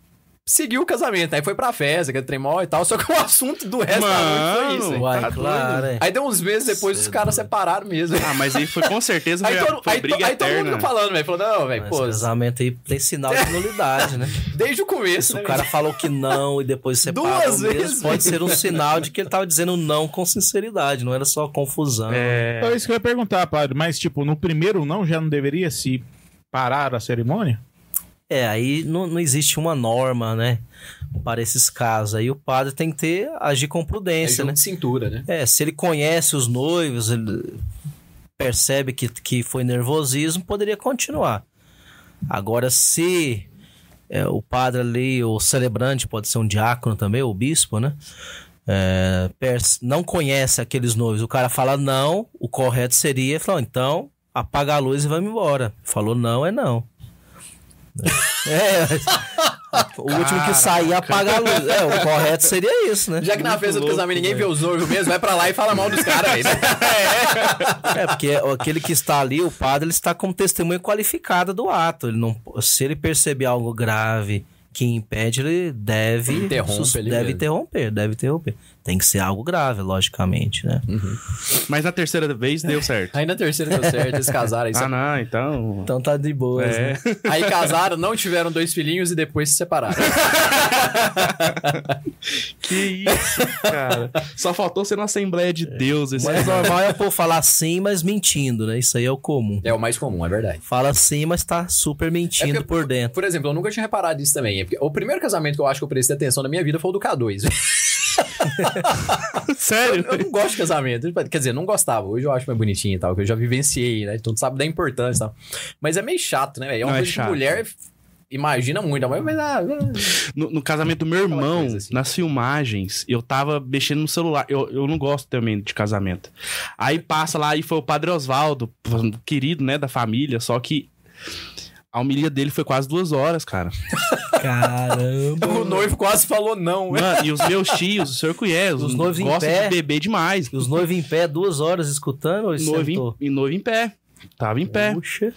Seguiu o casamento, aí foi pra festa, que é tremol e tal. Só que o assunto do resto da noite foi isso. Mano. velho. Uai, Tá claro, é. Aí deu uns meses depois, os Cedo, caras né? separaram mesmo. Ah, mas aí foi com certeza Aí, todo, foi aí, briga aí todo mundo falando, velho. Falou, não, velho, pô, casamento aí tem sinal de nulidade, né? desde o começo, né, o cara falou que não e depois separou Duas mesmo, vezes. pode ser um sinal de que ele tava dizendo não com sinceridade, não era só confusão. É, É isso que eu ia perguntar, padre. Mas, tipo, no primeiro não já não deveria se parar a cerimônia? É, aí não, não existe uma norma, né? Para esses casos. Aí o padre tem que ter, agir com É prudência, jogo né? de cintura, né? É, se ele conhece os noivos, ele percebe que, que foi nervosismo, poderia continuar. Agora, se é, o padre ali, o celebrante, pode ser um diácono também, o bispo, né? É, não conhece aqueles noivos, o cara fala não, o correto seria falar, então apaga a luz e vai embora. Falou não, é não. É, o último que sair apaga a luz. É, o correto seria isso, né? Já que na Muito festa do casamento ninguém vê velho. os noivos mesmo, vai pra lá e fala mal dos caras, velho. É, porque aquele que está ali, o padre, ele está como testemunha qualificada do ato. Ele não, se ele perceber algo grave que impede, ele deve, Interrompe sus- ali deve mesmo. interromper, deve interromper. Tem que ser algo grave, logicamente, né? mas na terceira vez deu certo. Aí na terceira deu certo, eles casaram. Aí, Ah, não, então. Então tá de boa, É. né? aí casaram, não tiveram dois filhinhos e depois se separaram. Que isso, cara. Só faltou ser na Assembleia de Deus esse Mas normal é o povo falar sim, mas mentindo, né? Isso aí é o comum. É o mais comum, é verdade. Fala sim, mas tá super mentindo É porque- por dentro. Por exemplo, eu nunca tinha reparado isso também. É O primeiro casamento que eu acho que eu prestei atenção na minha vida foi o do K2. Sério? Eu não gosto de casamento. Quer dizer, não gostava. Hoje eu acho mais bonitinho e tal, que eu já vivenciei, né? Então tu sabe da importância e tal. Mas é meio chato, né, velho? É uma Não, é coisa que chato. mulher imagina muito. Mas, ah, No, no casamento do meu irmão, assim. nas filmagens, eu tava mexendo no celular. Eu, eu não gosto também de casamento. Aí passa lá e foi o Padre Oswaldo, querido, né, da família, só que a homilia dele foi quase duas horas, cara. Caramba. o noivo quase falou não. Mano, e os meus tios, o senhor conhece, Os noivos em gostam pé. de beber demais. E os noivos em pé, duas horas escutando ou Noivo em, e noivo em pé. Tava em pé. Puxa.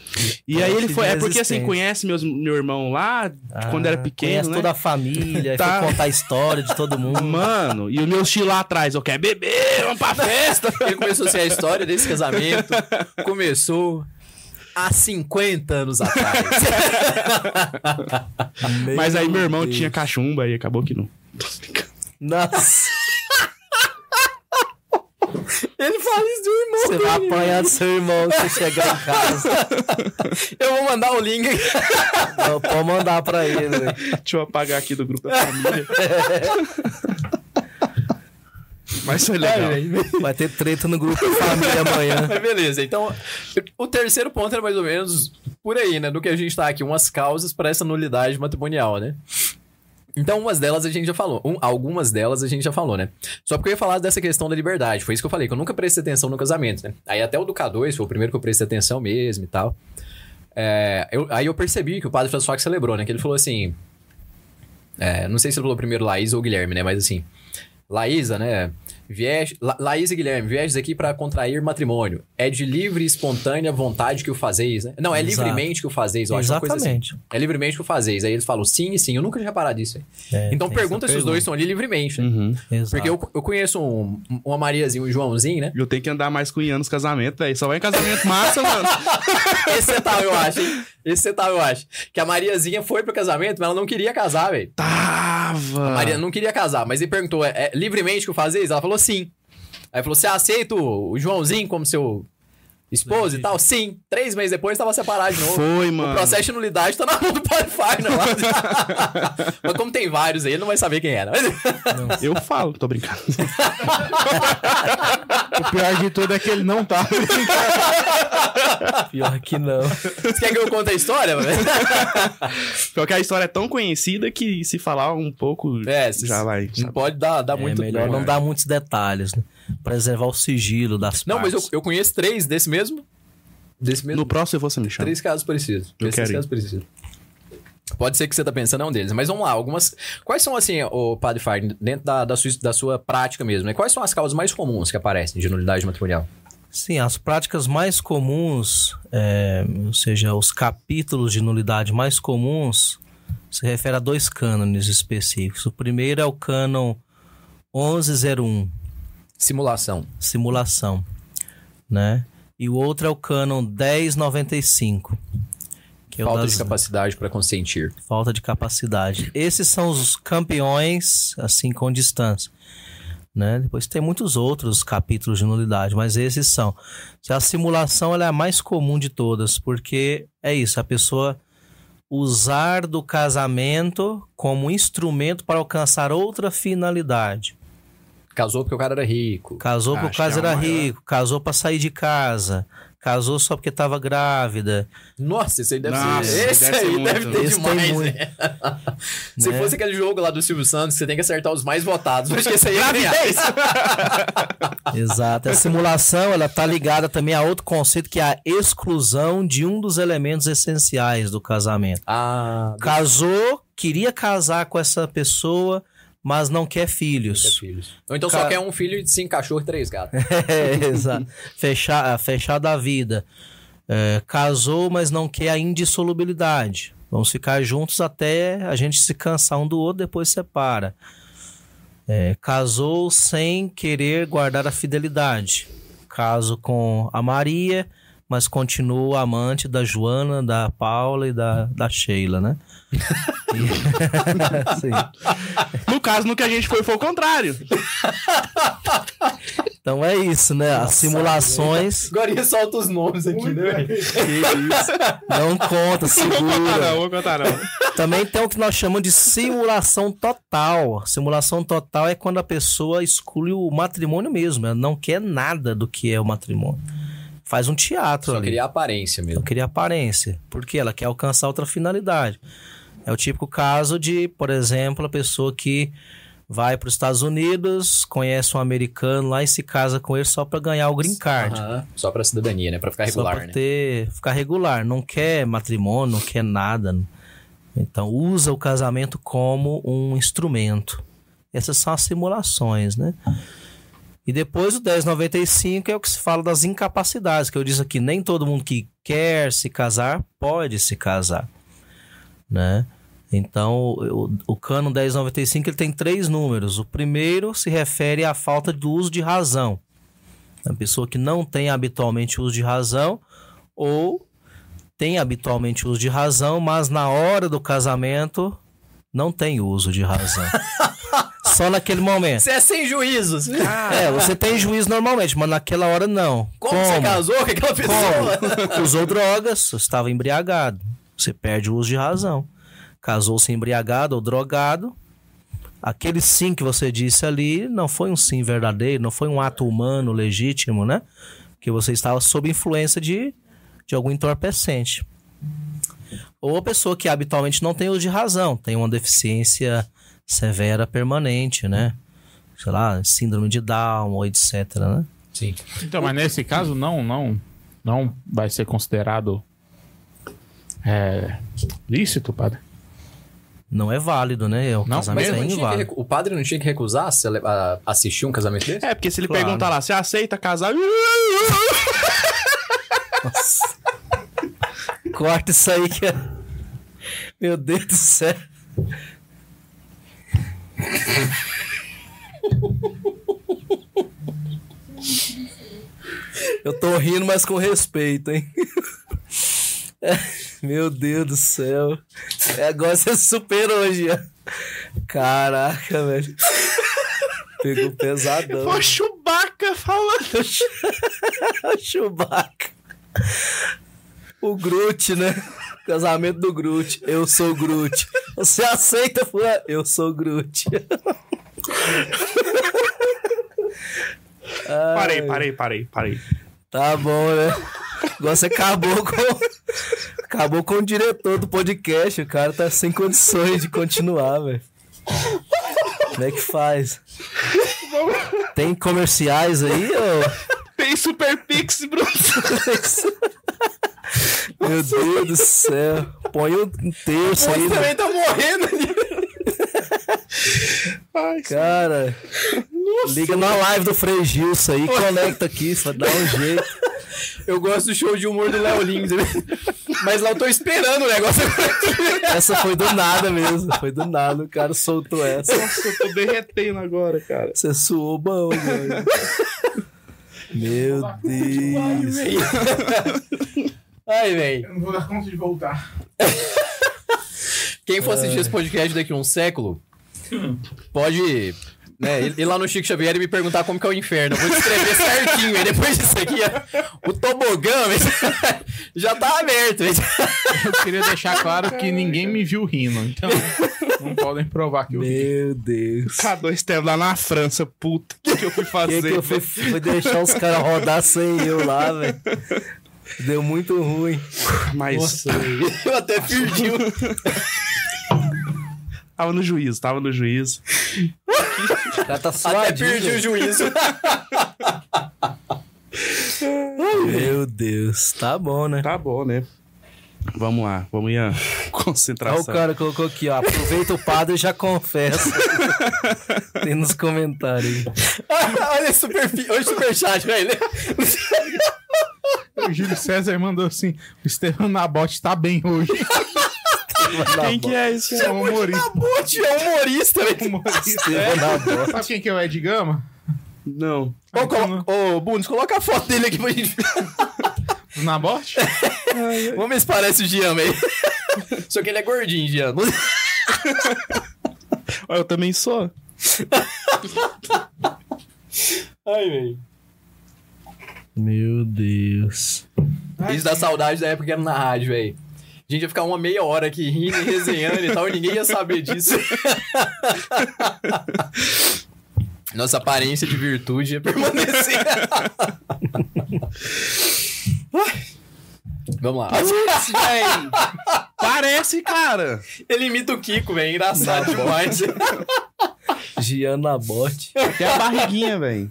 E aí ele foi. É porque assim, conhece meus, meu irmão lá, quando era Ah, pequeno, Conhece né? toda a família, Tá. foi contar a história de todo mundo. Mano, e o meu tio lá atrás, eu quero beber, vamos pra festa. Ele começou a ser a história desse casamento. Começou há 50 anos atrás. Mas aí meu irmão Deus. tinha cachumba e acabou que não. Nossa, Ele fala isso do irmão. você vai apanhar do seu irmão se chegar em casa. Eu vou mandar o link. Não, pode mandar pra ele, velho. Deixa eu apagar aqui do grupo da família. Mas foi legal. Vai ter treta no grupo de família amanhã. Mas beleza, então o terceiro ponto era mais ou menos por aí, né? Do que a gente tá aqui, umas causas para essa nulidade matrimonial, né? Então, umas delas a gente já falou. Um- algumas delas a gente já falou, né? Só porque eu ia falar dessa questão da liberdade. Foi isso que eu falei, que eu nunca prestei atenção no casamento, né? Aí até o do K2 foi o primeiro que eu prestei atenção mesmo e tal. É, eu- aí eu percebi que o padre François que celebrou, né? Que ele falou assim. é, não sei se ele falou primeiro Laís ou Guilherme, né? Mas assim. Laísa, né? Vies, La, Laís e Guilherme, viestes aqui para contrair matrimônio. É de livre e espontânea vontade que o fazeis, né? Não, é Exato. livremente que o fazeis, eu acho uma coisa assim. Exatamente. É livremente que o fazeis. Aí eles falam sim e sim. Eu nunca tinha reparado disso. aí. É, então pergunta se os dois estão ali livremente, né? Uhum. Porque eu, eu conheço um- uma Mariazinha e um Joãozinho, né? Eu tenho que andar mais com o Ian nos casamentos, velho. Só vai em casamento massa, mano. Esse você tava, eu acho, hein? Esse você tava, eu acho. Que a Mariazinha foi pro casamento, mas ela não queria casar, velho. Tá, brava. A Maria não queria casar, mas ele perguntou, é, é livremente que eu fazia isso? Ela falou sim. Aí falou, você aceita o Joãozinho como seu esposo e tal? Sim. Três meses depois tava separado de novo. Foi, O mano. processo de nulidade tá na mão do Fagner lá. Mas como tem vários aí, ele não vai saber quem era. Eu falo, tô brincando. O pior de tudo é que ele não tá. Pior que não. Você quer que eu conte a história? Pior que a história é tão conhecida que se falar um pouco É, já vai. Não pode dar, dar É muito melhor não dar muitos detalhes, né? Preservar o sigilo das Não, mas eu, partes. eu conheço três desse mesmo. Desse mesmo. No próximo você me chama. Três casos parecidos. Eu Três casos parecidos. Pode ser que você tá pensando é um deles. Mas vamos lá, algumas. Quais são, assim, o Padre Fagner, dentro da, da, sua, da sua prática mesmo, né? Quais são as causas mais comuns que aparecem de nulidade matrimonial? Sim, as práticas mais comuns, é, ou seja, os capítulos de nulidade mais comuns, se refere a dois cânones específicos. O primeiro é o cânon 1101, Simulação. simulação, né? E o outro é o cânon 1095, que é Falta das- de capacidade para consentir. falta de capacidade. Esses são os campeões, assim, com distância. Né? Depois tem muitos outros capítulos de nulidade, mas esses são. A simulação ela é a mais comum de todas, porque é isso, a pessoa usar do casamento como instrumento para alcançar outra finalidade. Casou porque o cara era rico. Casou porque o o era maior. rico, casou para sair de casa, casou só porque estava grávida. Nossa, esse aí deve Nossa, ser. Esse deve aí deve ter Esse tem demais, muito. né? Se Né? fosse aquele jogo lá do Silvio Santos, você tem que acertar os mais votados. Acho que esse aí é. Exato. A simulação, ela tá ligada também a outro conceito que é a exclusão de um dos elementos essenciais do casamento. Ah, Casou, queria casar com essa pessoa, mas não quer filhos. filhos. Ou então só Ca- quer um filho de cinco cachorros e três gatos. É, exato. Fechar, fechar da vida. É, casou, mas não quer a indissolubilidade. Vamos ficar juntos até a gente se cansar um do outro, depois separa. É, casou sem querer guardar a fidelidade. Caso com a Maria, mas continua amante da Joana, da Paula e da, da Sheila, né? Sim. No caso, no que a gente foi, foi o contrário. Então é isso, né? As simulações Agora solta os nomes aqui, né? não conta, Não, segura. vou contar, não. Também tem o que nós chamamos de simulação total. Simulação total é quando a pessoa exclui o matrimônio mesmo. Ela não quer nada do que é o matrimônio. Faz um teatro Só ali. queria aparência mesmo. Não queria aparência. Porque ela quer alcançar outra finalidade. É o típico caso de, por exemplo, a pessoa que vai para os Estados Unidos, conhece um americano lá e se casa com ele só para ganhar o green card. Aham, Só pra cidadania, né? Pra ficar Só regular, pra né? ter, ficar regular. Não quer matrimônio, não quer nada. Então, usa o casamento como um instrumento. Essas são as simulações, né? E depois o 1095 é o que se fala das incapacidades, que eu disse aqui, nem todo mundo que quer se casar pode se casar, né? Então, o, o cano 1095 ele tem três números. O primeiro se refere à falta do uso de razão. A pessoa que não tem habitualmente uso de razão ou tem habitualmente uso de razão, mas na hora do casamento não tem uso de razão. Só naquele momento. Você é sem juízo. É, você tem juízo normalmente, mas naquela hora não. Como, você casou com aquela pessoa? Como? Usou drogas, estava embriagado. Você perde o uso de razão. Casou-se embriagado ou drogado. Aquele sim que você disse ali não foi um sim verdadeiro, não foi um ato humano legítimo, né? Que você estava sob influência de, de algum entorpecente. Ou a pessoa que habitualmente não tem uso de razão, tem uma deficiência severa permanente, né? Sei lá, síndrome de Down, ou etc, né? Sim. Então, mas nesse caso, não, não, não vai ser considerado é, lícito, padre? Não é válido, né? O Não, casamento Mas é não tinha que inválido. recu- o padre não tinha que recusar a assistir um casamento desse? É, porque se ele Claro. perguntar lá, você aceita casar? Corta isso aí que é... Meu Deus do céu. Eu tô rindo, mas com respeito, hein? Meu Deus do céu. É, agora você superou hoje. Caraca, velho. Pegou pesadão. Foi Chewbacca falando. Chewbacca. O Groot, né? Casamento do Groot. Eu sou Groot. Você aceita, fulano? Eu sou Groot. Parei, parei, parei, parei. Tá bom, né? Agora você acabou com. Acabou com o diretor do podcast. O cara tá sem condições de continuar, velho. Como é que faz? Tem comerciais aí, ô? Tem Super Pix, Bruno. Meu Deus do céu. Põe um terço aí, Você né? também tá morrendo ali. Ai, Cara, liga na live do Frei Gilson aí, conecta aqui, só dá um jeito. Eu gosto do show de humor do Léo Lins. Mas lá eu tô esperando o negócio. Essa foi do nada mesmo, foi do nada, o cara soltou essa. Nossa, eu tô derretendo agora, cara. Você suou bom, velho. Meu Deus. Ai, velho. Eu não vou dar conta de voltar. Quem for assistir esse podcast daqui a um século, pode né, ir lá no Chico Xavier e me perguntar como que é o inferno. Eu vou descrever certinho. E depois disso aqui, o tobogã já tá aberto. Eu queria deixar claro que ninguém me viu rindo, então não podem provar que eu. Meu Deus. K2 esteve lá na França, puta. O que, que eu fui Que fazer? que eu fui, fui deixar os caras rodar sem eu lá, velho. Deu muito ruim. Mas Eu até perdi o... tava no juízo, tava no juízo. O cara tá Até suadinho. perdi o juízo. Meu Deus. Tá bom, né? Tá bom, né? Vamos lá, vamos Ian. Olha o Concentração. cara colocou aqui, ó. Aproveita o padre e já confessa. Tem nos comentários. Olha esse super, olha o superchat, velho. O Júlio César mandou assim: o Estevão Nabote tá bem hoje. Quem que é esse? É um humorista. Putz, é humorista, velho. humorista. Eu na bosta. Sabe quem que é o Ed Gama? Não. Ô, colo- Ô, Bundes, coloca a foto dele aqui pra gente ver. Nabote? Vamos ver se parece o Gian, velho. Só que ele é gordinho, Gian. Ó, Eu também sou. Ai, velho. Meu Deus. Isso dá saudade da época que era na rádio, velho. A gente ia ficar uma meia hora aqui rindo e resenhando e tal, e ninguém ia saber disso. Nossa aparência de virtude ia permanecer. Vamos lá. Putz. Parece, cara. Ele imita o Kiko, velho. Engraçado demais. Gian na bote. Até a barriguinha, velho.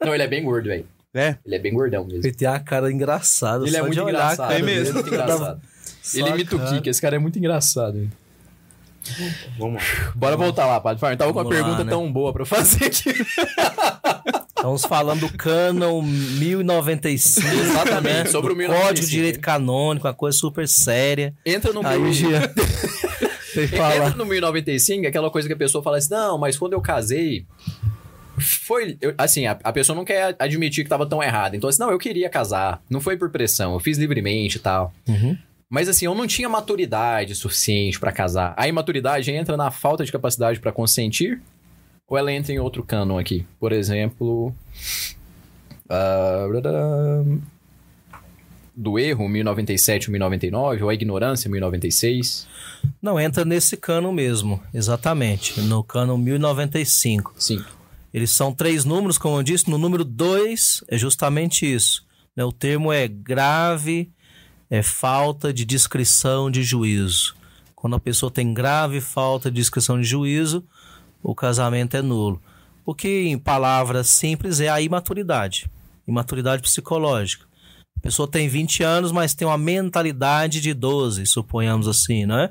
Não, ele é bem gordo, velho. É. Ele é bem gordão mesmo. Ele tem uma cara engraçada. Ele é muito de olhar a engraçado. cara É mesmo? Ele é muito engraçado. Ele a imita o. Kiko. Esse cara é muito engraçado. Vamos lá. Bora voltar lá, Padre Farm. Tava com uma Vamos lá, pergunta né? tão boa pra fazer aqui. Estamos falando do Canon 1095. Exatamente, né? sobre o Do 1095, Código de Direito? Canônico, uma coisa super séria. Entra no Aí Entra no 1095, aquela coisa que a pessoa fala assim, não, mas quando eu casei, foi... eu- assim, a, a pessoa não quer admitir que tava tão errado. Então, assim, não, eu queria casar. Não foi por pressão, eu fiz livremente e tal. Uhum. Mas, assim, eu não tinha maturidade suficiente pra casar. A imaturidade entra na falta de capacidade pra consentir? Ou ela entra em outro cânon aqui? Por exemplo... ah, do erro, 1097 1099, ou a ignorância, 1096. Não, entra nesse cano mesmo, exatamente. No cano 1095. Sim. Eles são três números, como eu disse. No número 2 é justamente isso. né? O termo é grave, é falta de discrição de juízo. Quando a pessoa tem grave falta de discrição de juízo, o casamento é nulo. O que, em palavras simples, é a imaturidade. Imaturidade psicológica. A pessoa tem 20 anos, mas tem uma mentalidade de 12, suponhamos assim, né?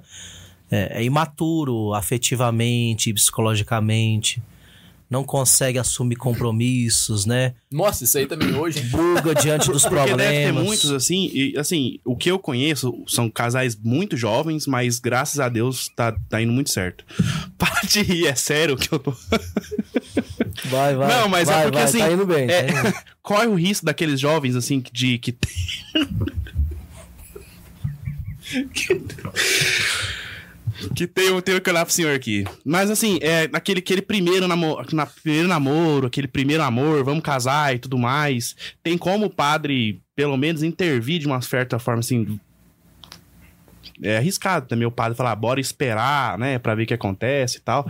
É, é imaturo afetivamente, psicologicamente, não consegue assumir compromissos, né? Nossa, isso aí também hoje. Buga diante dos Porque problemas. deve ter muitos, assim, e assim, o que eu conheço são casais muito jovens, mas graças a Deus tá, tá indo muito certo. Para de rir, é sério que eu tô. Vai, vai. Não, mas é vai, porque, vai, assim, Tá indo bem. é- tá indo. Corre o risco daqueles jovens, assim, de que tem. Que tem, tem que olhar pro senhor aqui. Mas assim, é naquele aquele primeiro, namoro, na, primeiro namoro, aquele primeiro amor, vamos casar e tudo mais. Tem como o padre, pelo menos, intervir de uma certa forma, assim. É arriscado também o padre falar, bora esperar, né, pra ver o que acontece e tal.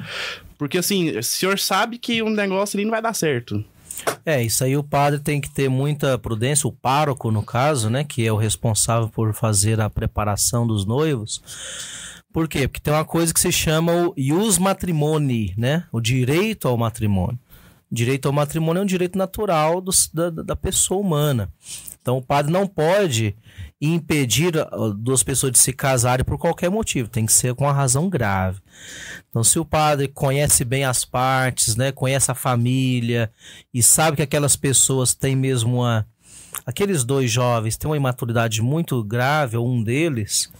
Porque assim, o senhor sabe que um negócio ali não vai dar certo. É, isso aí o padre tem que ter muita prudência, o pároco, no caso, né, que é o responsável por fazer a preparação dos noivos. Por quê? Porque tem uma coisa que se chama o ius matrimoni, né? O direito ao matrimônio. Direito ao matrimônio é um direito natural dos, da, da pessoa humana. Então o padre não pode impedir duas pessoas de se casarem por qualquer motivo, tem que ser com uma razão grave. Então, se o padre conhece bem as partes, né, conhece a família e sabe que aquelas pessoas têm mesmo uma. Aqueles dois jovens têm uma imaturidade muito grave, ou um deles,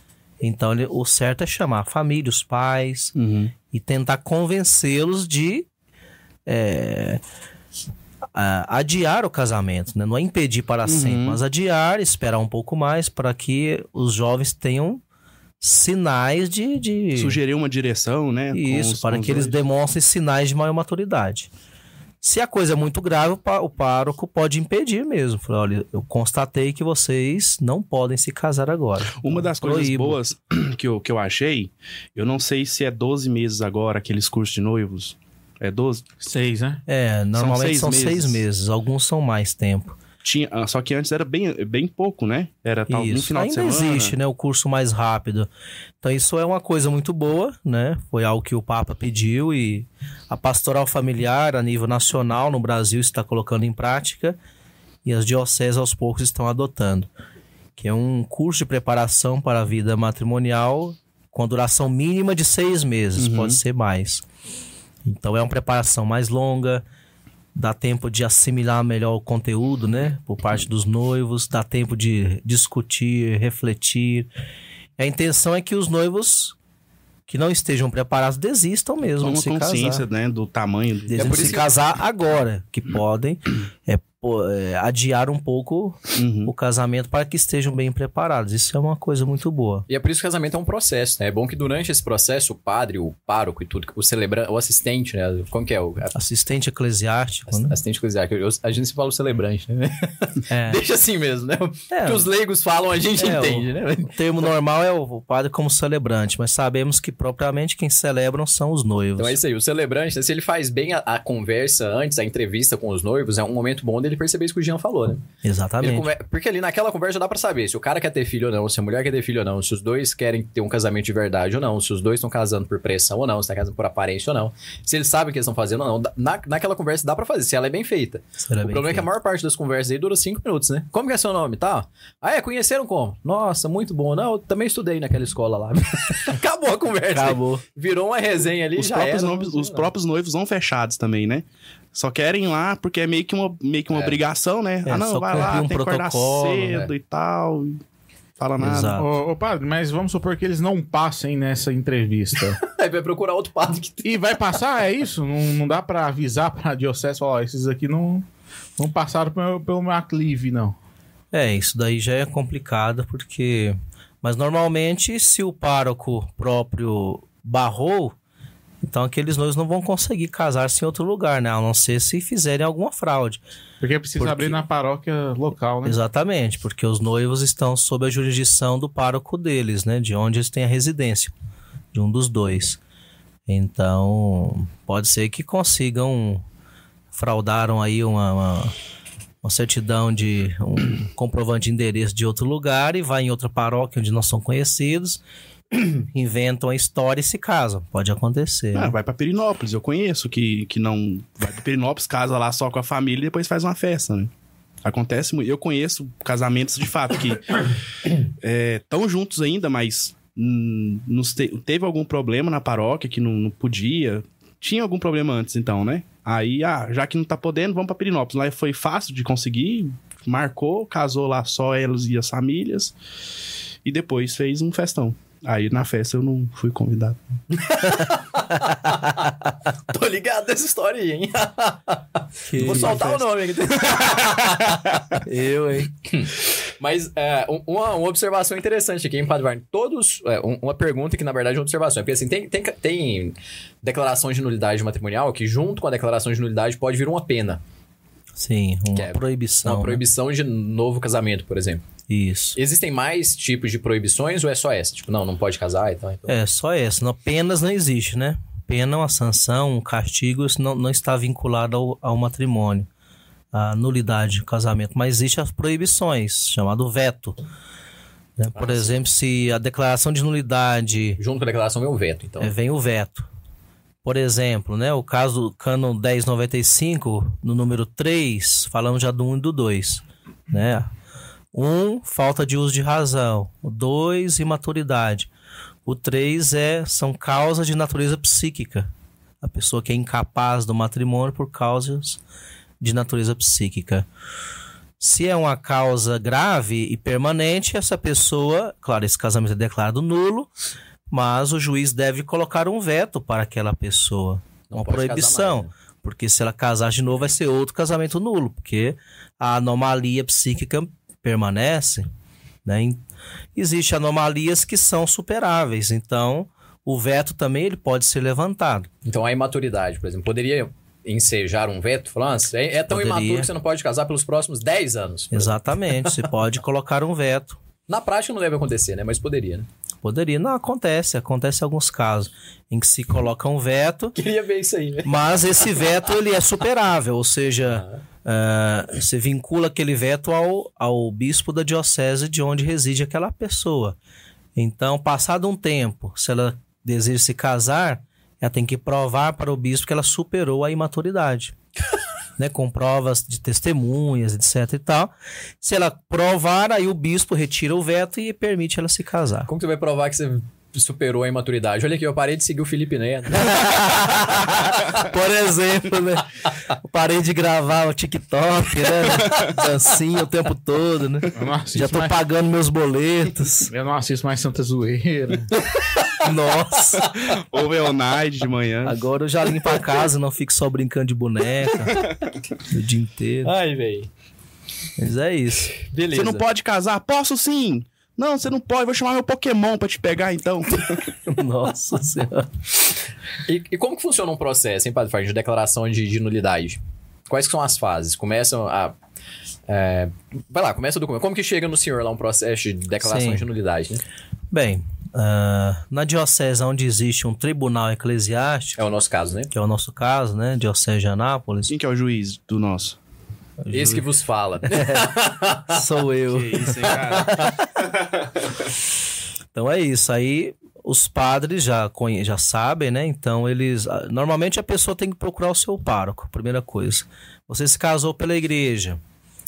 então ele, o certo é chamar a família, os pais Uhum. e tentar convencê-los de. é, a- adiar o casamento, né? Não é impedir para sempre, mas adiar, esperar um pouco mais para que os jovens tenham sinais de. de... Sugerir uma direção, né? Isso, os- para que eles dois. demonstrem sinais de maior maturidade. Se a coisa é muito grave, o pá- o pároco pode impedir mesmo. Falar, olha, eu constatei que vocês não podem se casar agora. Uma das coisas Proíbo. boas que eu, que eu achei, eu não sei se é 12 meses agora, aqueles cursos de noivos. É 12? Seis, né? É, normalmente seis são seis meses. meses, alguns são mais tempo. Tinha, ah, só que antes era bem, bem pouco, né? Era tal, no Isso, final ainda de semana. existe, né, o curso mais rápido. Então isso é uma coisa muito boa, né? Foi algo que o Papa pediu e a pastoral familiar a nível nacional no Brasil está colocando em prática e as dioceses aos poucos estão adotando, que é um curso de preparação para a vida matrimonial com duração mínima de seis meses, Uhum. pode ser mais. Então é uma preparação mais longa, dá tempo de assimilar melhor o conteúdo, né? Por parte dos noivos, dá tempo de discutir, refletir. A intenção é que os noivos que não estejam preparados desistam mesmo Toma de se consciência, casar. né? Do tamanho. Do... É por de isso se casar agora, que podem é, adiar um pouco Uhum. o casamento para que estejam bem preparados. Isso é uma coisa muito boa. E é por isso que o casamento é um processo, né? É bom que durante esse processo, o padre, o pároco e tudo, o celebrante, o assistente, né? Como que é? O Assistente eclesiástico, né? assistente eclesiástico. Eu- A gente se fala o celebrante, né? É. Deixa assim mesmo, né? O É, que os leigos falam, a gente É, o- entende, né? O termo normal é o o padre como celebrante, mas sabemos que propriamente quem celebram são os noivos. Então é isso aí, o celebrante, né, se ele faz bem a, a conversa antes, a entrevista com os noivos, é um momento bom dele perceber isso que o Jean falou, né? Exatamente. conver- Porque ali naquela conversa dá pra saber se o cara quer ter filho ou não, se a mulher quer ter filho ou não, se os dois querem ter um casamento de verdade ou não, se os dois estão casando por pressão ou não, se tá casando por aparência ou não, se eles sabem o que eles estão fazendo ou não. Na, naquela conversa dá pra fazer, se ela é bem feita. Será o bem problema é que a feito. maior parte das conversas aí dura cinco minutos, né? Como que é seu nome, tá? Ah, é? Conheceram como? Nossa, muito bom. Não, eu também estudei naquela escola lá. Acabou a conversa. aí. Acabou. Virou uma resenha ali, Os, já próprios era, noivos, os próprios noivos vão fechados também, né? Só querem ir lá porque é meio que uma, meio que uma É. obrigação, né? É, ah, não, vai lá, um tem que acordar protocolo, cedo e tal. e Fala nada. Exato. Ô, ô, padre, mas vamos supor que eles não passem nessa entrevista. Aí vai procurar outro padre que tem. e vai passar, é isso? Não, não dá pra avisar pra diocese, falar, ó, esses aqui não, não passaram pelo, pelo meu aclive, não. É, isso daí já é complicado porque. Mas normalmente, se o pároco próprio barrou, então aqueles noivos não vão conseguir casar-se em outro lugar, né? A não ser se fizerem alguma fraude. Porque precisa Porque- abrir na paróquia local, né? Exatamente, porque os noivos estão sob a jurisdição do pároco deles, né? De onde eles têm a residência, de um dos dois. Então, pode ser que consigam fraudaram aí uma, uma, uma certidão de um comprovante de endereço de outro lugar e vai em outra paróquia onde não são conhecidos, inventam a história e se casam. Pode acontecer. Ah, vai pra Perinópolis. Eu conheço que, que não. Vai pra Perinópolis, casa lá só com a família e depois faz uma festa, né? Acontece muito. Eu conheço casamentos de fato que estão juntos ainda, mas hum, nos te- teve algum problema na paróquia que não, não podia. Tinha algum problema antes, então, né? Aí, ah, já que não tá podendo, vamos pra Perinópolis. Lá foi fácil de conseguir, marcou, casou lá só eles e as famílias. E depois fez um festão. Aí na festa eu não fui convidado. Tô ligado nessa história aí, hein? Que- Vou soltar o nome aqui. Eu, hein? Mas é, um- uma, uma observação interessante aqui, hein, Padre Varne? Todos. é, um- uma pergunta que, na verdade, é uma observação. É porque assim, tem, tem, tem declaração de nulidade matrimonial que, junto com a declaração de nulidade, pode vir uma pena. Sim, uma é proibição. Uma né? proibição de novo casamento, por exemplo. Isso. Existem mais tipos de proibições ou é só essa? Tipo, não, não pode casar e tal. Então... É, só essa. Não, penas não existe, né? Pena é uma sanção, um castigo, isso não, não está vinculado ao, ao matrimônio, à nulidade do casamento. Mas existem as proibições, chamado veto. né? Por exemplo, se a declaração de nulidade Junto com a declaração vem o veto, então. é, vem o veto. Por exemplo, né, o caso do Cânon 1095, no número 3, falamos já do 1 e do 2. Né? 1, falta de uso de razão. O 2, imaturidade. O 3 é, são causas de natureza psíquica. A pessoa que é incapaz do matrimônio por causas de natureza psíquica. Se é uma causa grave e permanente, essa pessoa, claro, esse casamento é declarado nulo, mas o juiz deve colocar um veto para aquela pessoa, Não uma proibição, mais, né? porque se ela casar de novo vai ser outro casamento nulo, porque a anomalia psíquica permanece, né? Em- Existem anomalias que são superáveis, então o veto também ele pode ser levantado. Então a imaturidade, por exemplo, poderia ensejar um veto? Falando, ah, é, é tão Poderia. imaturo que você não pode casar pelos próximos 10 anos. Exatamente, você pode colocar um veto. Na prática não deve acontecer, né? Mas poderia, né? Poderia, não acontece, acontece em alguns casos em que se coloca um veto Queria ver isso aí, né? Mas esse veto ele é superável, ou seja, ah, você vincula aquele veto ao, ao bispo da diocese de onde reside aquela pessoa. Então, passado um tempo, se ela deseja se casar, ela tem que provar para o bispo que ela superou a imaturidade. né, com provas de testemunhas, etc e tal. Se ela provar, aí o bispo retira o veto e permite ela se casar. Como que você vai provar que você superou a imaturidade? Olha aqui, eu parei de seguir o Felipe Neto. Por exemplo, né? Eu parei de gravar o TikTok, né? Dancinha o tempo todo, né? Já tô mais, pagando meus boletos. eu não assisto mais Santa Zoeira. Nossa, Ou Leonide de manhã. agora eu já limpo a casa, não fico só brincando de boneca o dia inteiro. Ai, velho. Mas é isso. Beleza. Você não pode casar? Posso sim! Não, você não pode. Vou chamar meu Pokémon pra te pegar, então. Nossa senhora. E, e como que funciona um processo, hein, Padre Fábio, de declaração de, de nulidade? Quais que são as fases? Começam a... é, vai lá, começa o documento. Como que chega no senhor lá um processo de declaração Sim. de nulidade, né? Bem, ah, na diocese onde existe um tribunal eclesiástico, É o nosso caso, né? que é o nosso caso, né? Diocese de Anápolis. Quem que é o juiz do nosso? Esse que vos fala. Sou eu. Que isso, hein, cara? Então é isso. Aí os padres já, já sabem, né? Então eles. ah, Normalmente a pessoa tem que procurar o seu pároco, primeira coisa. Você se casou pela igreja.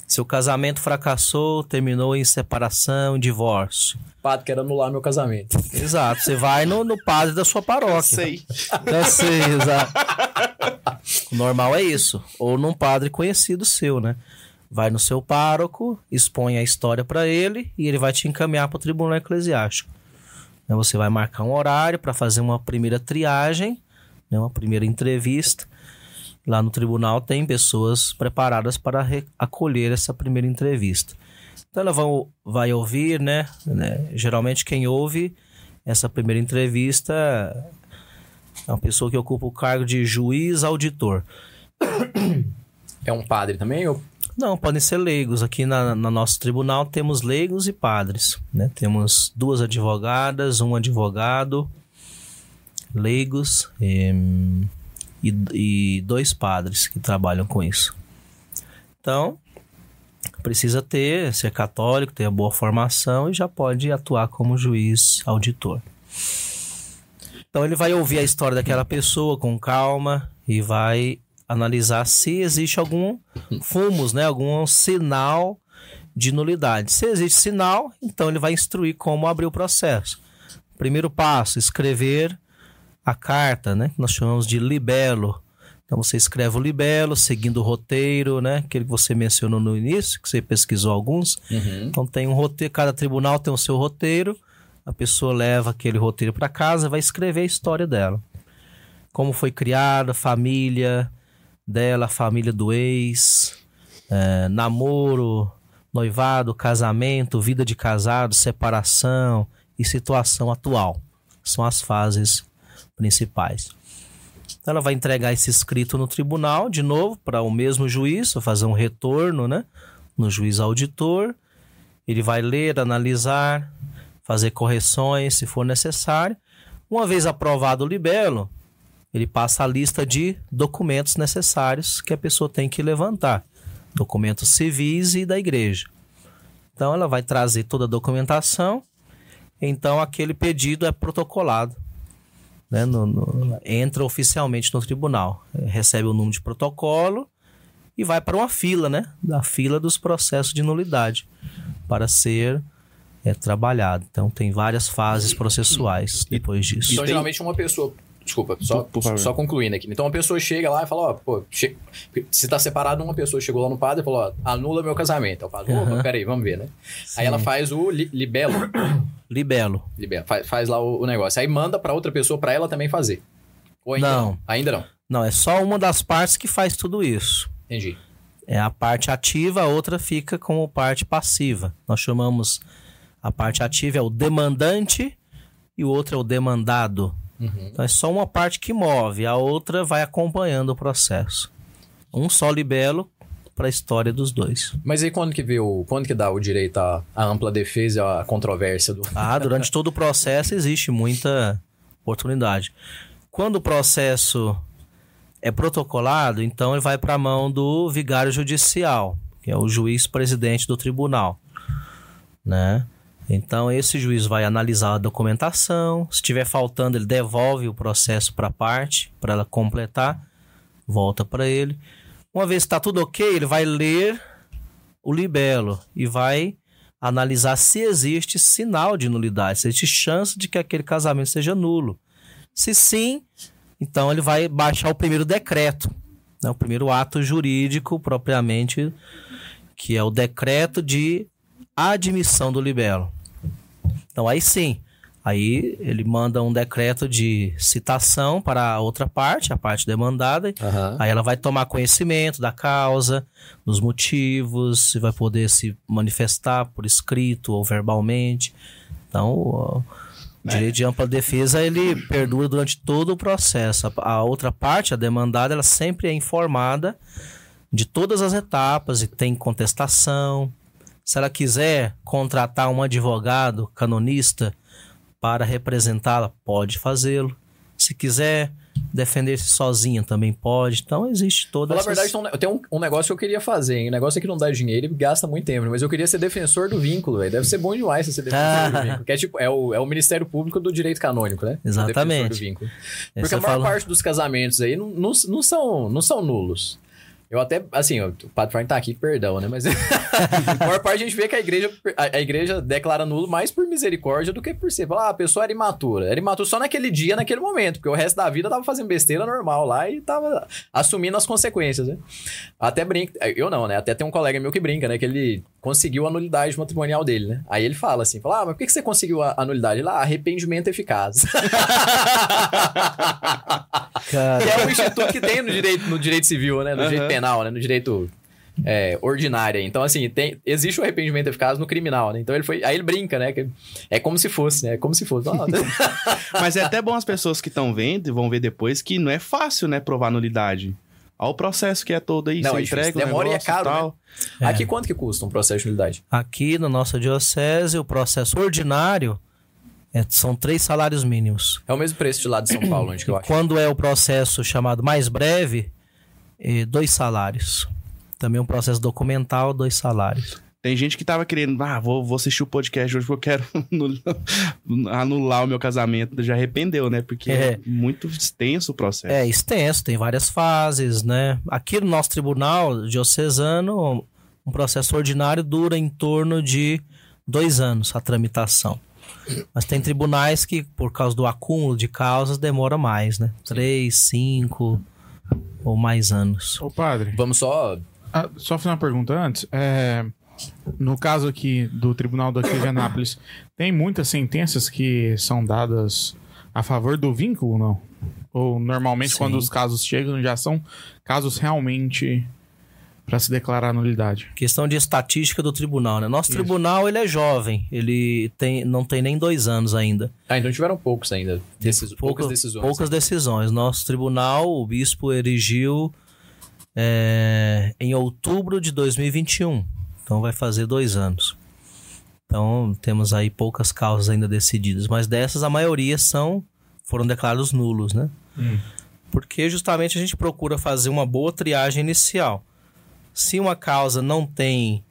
Seu casamento fracassou, terminou em separação, divórcio. Padre, quero anular meu casamento. Exato. Você vai no, no padre da sua paróquia. Sei. Eu sei, exato. O normal é isso. Ou num padre conhecido seu, né? Vai no seu pároco, expõe a história para ele e ele vai te encaminhar para o tribunal eclesiástico. Né, Você vai marcar um horário para fazer uma primeira triagem, né? uma primeira entrevista. Lá no tribunal tem pessoas preparadas para acolher essa primeira entrevista. Então ela vai, vai ouvir, né? né? Geralmente quem ouve essa primeira entrevista é uma pessoa que ocupa o cargo de juiz auditor. É um padre também? Ou... Não, podem ser leigos. Aqui na, no nosso tribunal temos leigos e padres. Né? Temos duas advogadas, um advogado, leigos em, e, e dois padres que trabalham com isso. Então, precisa ter, ser católico, ter a boa formação e já pode atuar como juiz auditor. Então ele vai ouvir a história daquela pessoa com calma e vai analisar se existe algum fumos, né, algum sinal de nulidade. Se existe sinal, então ele vai instruir como abrir o processo. Primeiro passo, escrever a carta, né, que nós chamamos de libelo. Então você escreve o libelo, seguindo o roteiro, né, aquele que você mencionou no início, que você pesquisou alguns. Então tem um roteiro, cada tribunal tem o seu roteiro. A pessoa leva aquele roteiro para casa, vai escrever a história dela. Como foi criada, família dela, família do ex, eh, namoro, noivado, casamento, vida de casado, separação e situação atual. São as fases principais. Então ela vai entregar esse escrito no tribunal, de novo, para o mesmo juiz, fazer um retorno né, no juiz auditor. Ele vai ler, analisar, fazer correções se for necessário. Uma vez aprovado o libelo, ele passa a lista de documentos necessários que a pessoa tem que levantar, documentos civis e da igreja. Então ela vai trazer toda a documentação, então aquele pedido é protocolado, né, no, no, entra oficialmente no tribunal, recebe o número de protocolo e vai para uma fila, né, da fila dos processos de nulidade para ser é, trabalhado. Então tem várias fases processuais depois disso. Então, geralmente uma pessoa Desculpa, só, só concluindo aqui. Então a pessoa chega lá e fala, ó, pô, che- se tá separado, uma pessoa chegou lá no padre e falou, ó, anula meu casamento. Aí O padre, opa, peraí, vamos ver, né? Sim. Aí ela faz o li- libelo, Libelo. libelo faz, faz lá o, o negócio. Aí manda pra outra pessoa pra ela também fazer. Ou ainda Não. Ainda não. Não, é só uma das partes que faz tudo isso. Entendi. É a parte ativa, a outra fica como parte passiva. Nós chamamos a parte ativa é o demandante e o outro é o demandado. Uhum. Então é só uma parte que move, a outra vai acompanhando o processo. Um só libelo para a história dos dois. Mas aí quando que vê o. Quando que dá o direito à, à ampla defesa e à controvérsia do. Ah, durante todo o processo existe muita oportunidade. Quando o processo é protocolado, então ele vai para a mão do vigário judicial, que é o juiz presidente do tribunal, né? Então esse juiz vai analisar a documentação, se estiver faltando ele devolve o processo para a parte para ela completar, volta para ele. Uma vez que está tudo ok, ele vai ler o libelo e vai analisar se existe sinal de nulidade, se existe chance de que aquele casamento seja nulo. Se sim, então ele vai baixar o primeiro decreto, né, o primeiro ato jurídico propriamente, que é o decreto de admissão do libelo. Então aí sim, aí ele manda um decreto de citação para a outra parte, a parte demandada, Aham. Aí ela vai tomar conhecimento da causa, dos motivos, se vai poder se manifestar por escrito ou verbalmente. Então, o direito de ampla defesa ele perdura durante todo o processo. A outra parte, a demandada, ela sempre é informada de todas as etapas e tem contestação. Se ela quiser contratar um advogado canonista para representá-la, pode fazê-lo. Se quiser defender-se sozinha, também pode. Então, existe toda Falar a essa... verdade, tem um, um negócio que eu queria fazer, hein? O negócio é que não dá dinheiro e gasta muito tempo, né? mas eu queria ser defensor do vínculo, velho. Deve ser bom demais você ser defensor do vínculo. Que é tipo, é o, é o Ministério Público do Direito Canônico, né? Exatamente. defensor do vínculo. Porque a maior fala- parte dos casamentos aí não, não, não são, não são nulos. Eu até, assim, o Padre Frank tá aqui, perdão, né? Mas a maior parte a gente vê que a igreja, a, a igreja declara nulo mais por misericórdia do que por ser. Fala, ah, a pessoa era imatura. Era imatura só naquele dia, naquele momento, porque o resto da vida tava fazendo besteira normal lá e tava assumindo as consequências, né? Até brinca, eu não, né? Até tem um colega meu que brinca, né? Que ele conseguiu a nulidade matrimonial dele, né? Aí ele fala assim, fala, ah, mas por que você conseguiu a, a nulidade? Lá, arrependimento eficaz. Que é o instituto que tem no direito, no direito civil, né? No direito Aham. Penal, né? No direito é, ordinário. Então, assim, tem, existe o arrependimento eficaz no criminal, né? Então ele foi. Aí ele brinca, né? que é como se fosse, né? É como se fosse. Ah, Mas é até bom as pessoas que estão vendo e vão ver depois que não é fácil, né, provar nulidade. Olha o processo que é todo aí, Não, você é difícil. entrega o Demora e é negócio caro, tal. É. Aqui quanto que custa um processo de nulidade? aqui na nossa diocese, o processo ordinário é- são três salários mínimos. É o mesmo preço de lá de São Paulo, onde que eu acho. Quando é o processo chamado mais breve, é dois salários. Também um processo documental, dois salários. Tem gente que tava querendo, ah, vou, vou assistir o podcast hoje porque eu quero anular- anular o meu casamento. Já arrependeu, né? Porque é, É. muito extenso o processo. É extenso, tem várias fases, né? Aqui no nosso tribunal diocesano, um processo ordinário dura em torno de dois anos a tramitação. Mas tem tribunais que, por causa do acúmulo de causas, demora mais, né? Três, cinco ou mais anos. Ô, padre, Vamos só. ah, só fazer uma pergunta antes. É, no caso aqui do Tribunal daqui de Anápolis, tem muitas sentenças que são dadas a favor do vínculo, não? Ou normalmente Sim. quando os casos chegam já são casos realmente Pra se declarar nulidade. Questão de estatística do tribunal, né? Nosso tribunal, ele é jovem. Ele tem, não tem nem dois anos ainda. Ah, então tiveram poucos ainda. Decis... poucas decisões. Poucas decisões. Nosso tribunal, o bispo erigiu é, em outubro de 2021. Então vai fazer dois anos. Então temos aí poucas causas ainda decididas. Mas dessas, a maioria são foram declarados nulos, né? Porque justamente a gente procura fazer uma boa triagem inicial. Se uma causa não tem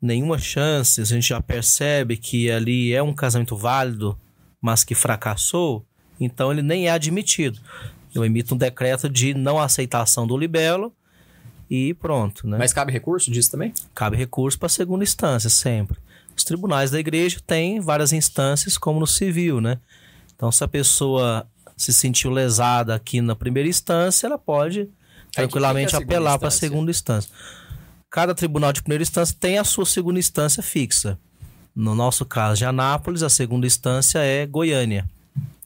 nenhuma chance, a gente já percebe que ali é um casamento válido, mas que fracassou, então ele nem é admitido. Eu emito um decreto de não aceitação do libelo e pronto, né? Mas cabe recurso disso também? Cabe recurso para segunda instância sempre. Os tribunais da igreja têm várias instâncias, como no civil, né? Então, se a pessoa se sentiu lesada aqui na primeira instância, ela pode tranquilamente que é a segunda apelar para a segunda instância. Cada tribunal de primeira instância tem a sua segunda instância fixa. No nosso caso de Anápolis, a segunda instância é Goiânia,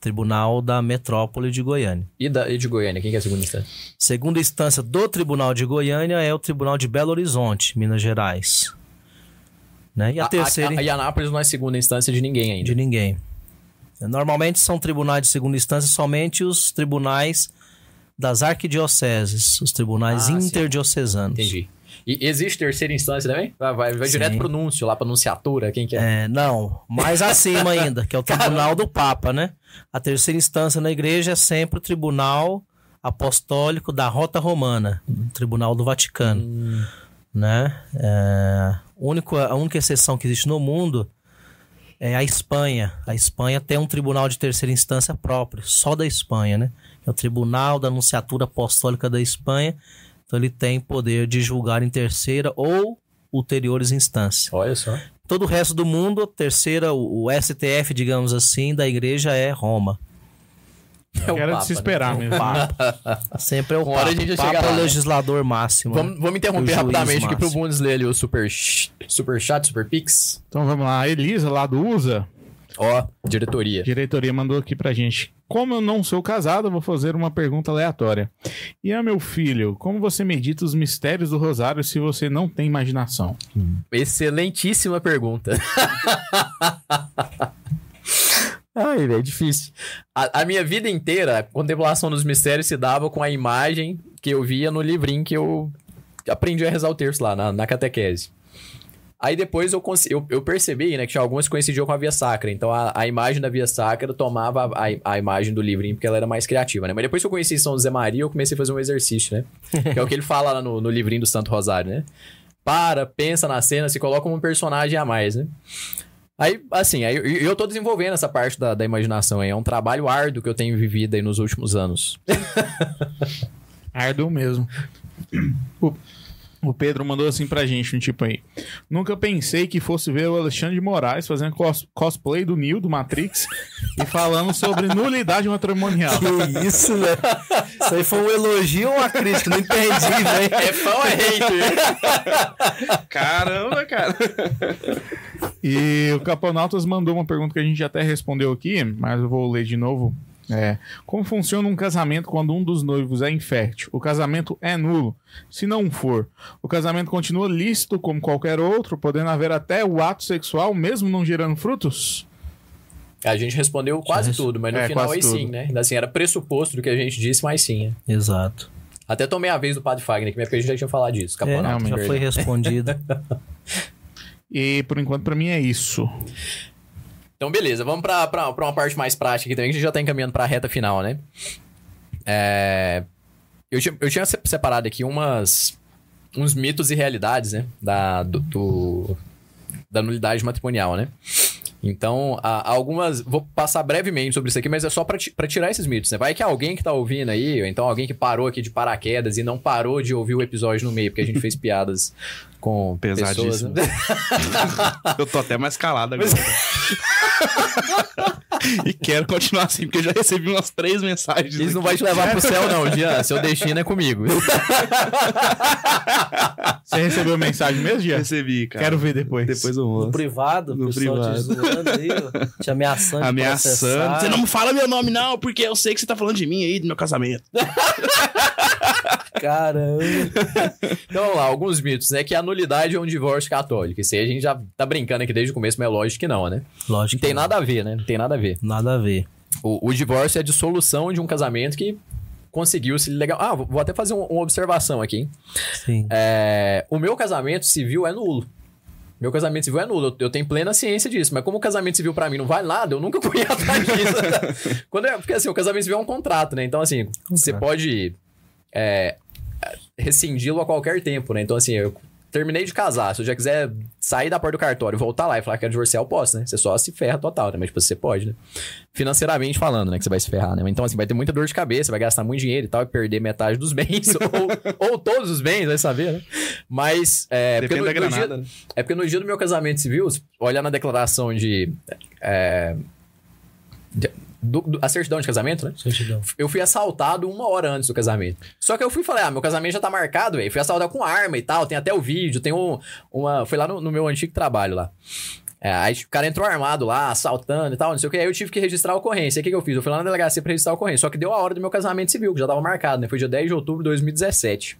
Tribunal da Metrópole de Goiânia. E, da, e de Goiânia, quem que é a segunda instância? Segunda instância do Tribunal de Goiânia é o Tribunal de Belo Horizonte, Minas Gerais. Né? E a, terceira A, a, e Anápolis não é segunda instância de ninguém ainda. de ninguém. Normalmente são tribunais de segunda instância somente os tribunais das arquidioceses, os tribunais Ah, sim. interdiocesanos. Entendi. E existe terceira instância também? Vai, vai, vai Sim. direto pro núncio, lá pra nunciatura, quem que é? É, não, mais acima ainda, que é o Tribunal do Papa, né? A terceira instância na igreja é sempre o Tribunal Apostólico da Rota Romana, o Tribunal do Vaticano, Hum, né? É, único, a única exceção que existe no mundo é a Espanha. A Espanha tem um tribunal de terceira instância próprio, só da Espanha, né? É o Tribunal da Anunciatura Apostólica da Espanha. Então ele tem poder de julgar em terceira ou ulteriores instâncias. olha só. Todo o resto do mundo, a terceira, o, o STF, digamos assim, da igreja é Roma. É o Era Papa, de se né? esperar mesmo. Sempre é o Papa. a gente o Papa chegar é lá, o né? legislador máximo. né? Vamos, vamos interromper O rapidamente aqui pro máximo. Bundes ler ali o super, super chat, super pix. Então vamos lá. A Elisa, lá do USA, Ó, diretoria. diretoria mandou aqui pra gente. Como eu não sou casado, vou fazer uma pergunta aleatória. E a meu filho, como você medita os mistérios do rosário se você não tem imaginação? Excelentíssima pergunta. Ai, velho, difícil. A, a minha vida inteira, a contemplação dos mistérios se dava com a imagem que eu via no livrinho que eu aprendi a rezar o terço lá, na, na catequese. Aí depois eu, eu, eu percebi, né, que tinha algumas que coincidiam com a Via Sacra. Então a, a imagem da Via Sacra tomava a, a, a imagem do livrinho porque ela era mais criativa, né? Mas depois que eu conheci São José Maria, eu comecei a fazer um exercício, né? que é o que ele fala lá no, no livrinho do Santo Rosário, né? Para, pensa na cena, se coloca como um personagem a mais, né? Aí, assim, aí eu, eu tô desenvolvendo essa parte da, da imaginação aí. É um trabalho árduo que eu tenho vivido aí nos últimos anos. Árduo mesmo. O, Pedro mandou assim pra gente, um tipo aí. Nunca pensei que fosse ver o Alexandre de Moraes fazendo cos- cosplay do Neo, do Matrix, e falando sobre nulidade matrimonial. Que isso, né? Isso aí foi um elogio ou uma crítica? Não entendi, velho. É fã ou é hater? Caramba, cara. E o Caponautas mandou uma pergunta que a gente até respondeu aqui, mas eu vou ler de novo. É, como funciona um casamento quando um dos noivos é infértil? O casamento é nulo. Se não for, o casamento continua lícito como qualquer outro, podendo haver até o ato sexual, mesmo não gerando frutos? A gente respondeu quase tudo, mas no É, final aí sim, tudo. né? Ainda assim, era pressuposto do que a gente disse, mas sim. é. Exato. Até tomei a vez do Padre Fagner, que minha PG já tinha falado disso. É, Caponauta, realmente. já foi respondido. E por enquanto, pra mim, é isso. Então, beleza, vamos pra uma parte mais prática aqui também, que a gente já tá encaminhando pra reta final, né? É, Eu, tinha, eu tinha se- separado aqui umas, uns mitos e realidades, né? Da, do, do- da nulidade matrimonial, né? Então, há algumas. Vou passar brevemente sobre isso aqui, mas é só pra tirar esses mitos, né? Vai que alguém que tá ouvindo aí, ou então alguém que parou aqui de paraquedas e não parou de ouvir o episódio no meio, porque a gente fez piadas com pessoas. Pesadíssimo. Né? Eu tô até mais calado agora. E quero continuar assim, porque eu já recebi umas três mensagens. Isso não aqui. vai te levar pro céu, não, Jean. Seu destino é comigo. Você recebeu mensagem mesmo, Gia? Recebi, cara. Quero ver depois. Depois eu No mostro. privado, o No pessoal te privado. zoando aí, ó, te ameaçando. Ameaçando. Você não me fala meu nome, não, porque eu sei que você tá falando de mim aí, do meu casamento. Caramba. Então vamos lá, alguns mitos, né? Que a nulidade é um divórcio católico. Isso aí a gente já tá brincando aqui desde o começo, mas é lógico que não, né? Lógico Não tem que nada a ver, né? Não tem nada a ver. Nada a ver. O, o divórcio é a dissolução de um casamento que conseguiu se legal. Ah, vou até fazer um- uma observação aqui, hein? Sim. É, o meu casamento civil é nulo. Meu casamento civil é nulo. Eu, tenho plena ciência disso. Mas como o casamento civil pra mim não vale nada, eu nunca fui atrás disso. Quando é, porque assim, o casamento civil é um contrato, né? Então, assim, você pode é, rescindi-lo a qualquer tempo, né? Então, assim, eu terminei de casar. Se eu já quiser sair da porta do cartório, voltar lá e falar que quero divorciar, eu posso, né? Você só se ferra total, né? Mas, tipo, você pode, né? Financeiramente falando, né? Que você vai se ferrar, né? Então, assim, vai ter muita dor de cabeça, vai gastar muito dinheiro e tal, e perder metade dos bens, ou, ou todos os bens, vai saber, né? Mas, é... Depende da no- dia- granada, né? é porque no dia do meu casamento civil, olhar na declaração de. é, de- do- do- a certidão de casamento, né? Certidão. Eu fui assaltado uma hora antes do casamento. Só que eu fui e falei, ah, meu casamento já tá marcado, velho. Fui assaltado com arma e tal, tem até o vídeo, tem um, uma... Foi lá no, no meu antigo trabalho lá. É, aí o cara entrou armado lá, assaltando e tal, não sei o que. Aí eu tive que registrar a ocorrência. Aí o que, que eu fiz? Eu fui lá na delegacia pra registrar a ocorrência. Só que deu a hora do meu casamento civil, que já tava marcado, né? Foi dia 10 de outubro de 2017.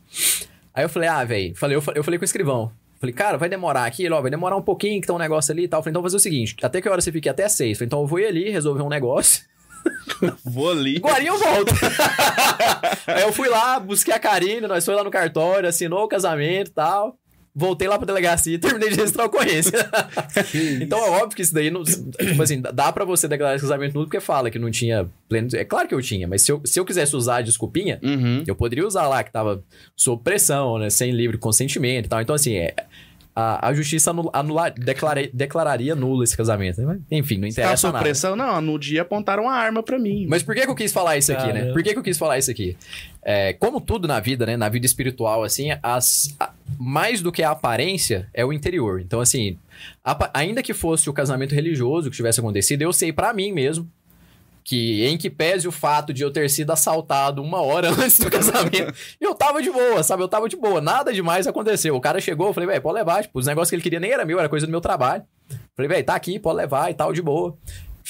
Aí eu falei, ah, velho, falei, eu, eu falei com o escrivão. Falei, cara, vai demorar aqui, ó, vai demorar um pouquinho, que tá um negócio ali e tal. Falei, então vou fazer o seguinte, até que hora você fique? Até seis. Falei, então eu vou ir ali, resolver um negócio. Vou ali. Agora eu volto. Aí eu fui lá, busquei a Karine, nós fomos lá no cartório, assinou o casamento e tal. Voltei lá pra delegacia e terminei de registrar a ocorrência. então é óbvio que isso daí, não, tipo assim, dá pra você declarar esse casamento nulo porque fala que não tinha pleno... É claro que eu tinha, mas se eu, se eu quisesse usar a desculpinha, Uhum. eu poderia usar lá que tava sob pressão, né? Sem livre consentimento e tal. Então, assim, é, a, a justiça anula, anula- declara- declararia nulo esse casamento. Né? Enfim, não Tá interessa sob nada. pressão? Não, no dia apontaram uma arma pra mim. Mas por que, que eu quis falar isso aqui, né? Por que, que eu quis falar isso aqui? É, como tudo na vida, né? Na vida espiritual, assim, as, a- mais do que a aparência é o interior. Então, assim, apa- ainda que fosse o casamento religioso que tivesse acontecido, eu sei pra mim mesmo que em que pese o fato de eu ter sido assaltado uma hora antes do casamento, eu tava de boa, sabe? Eu tava de boa, nada demais aconteceu. O cara chegou, eu falei, velho, pode levar. Tipo, os negócios que ele queria nem era meu, era coisa do meu trabalho. Falei, velho, tá aqui, pode levar e tal, de boa.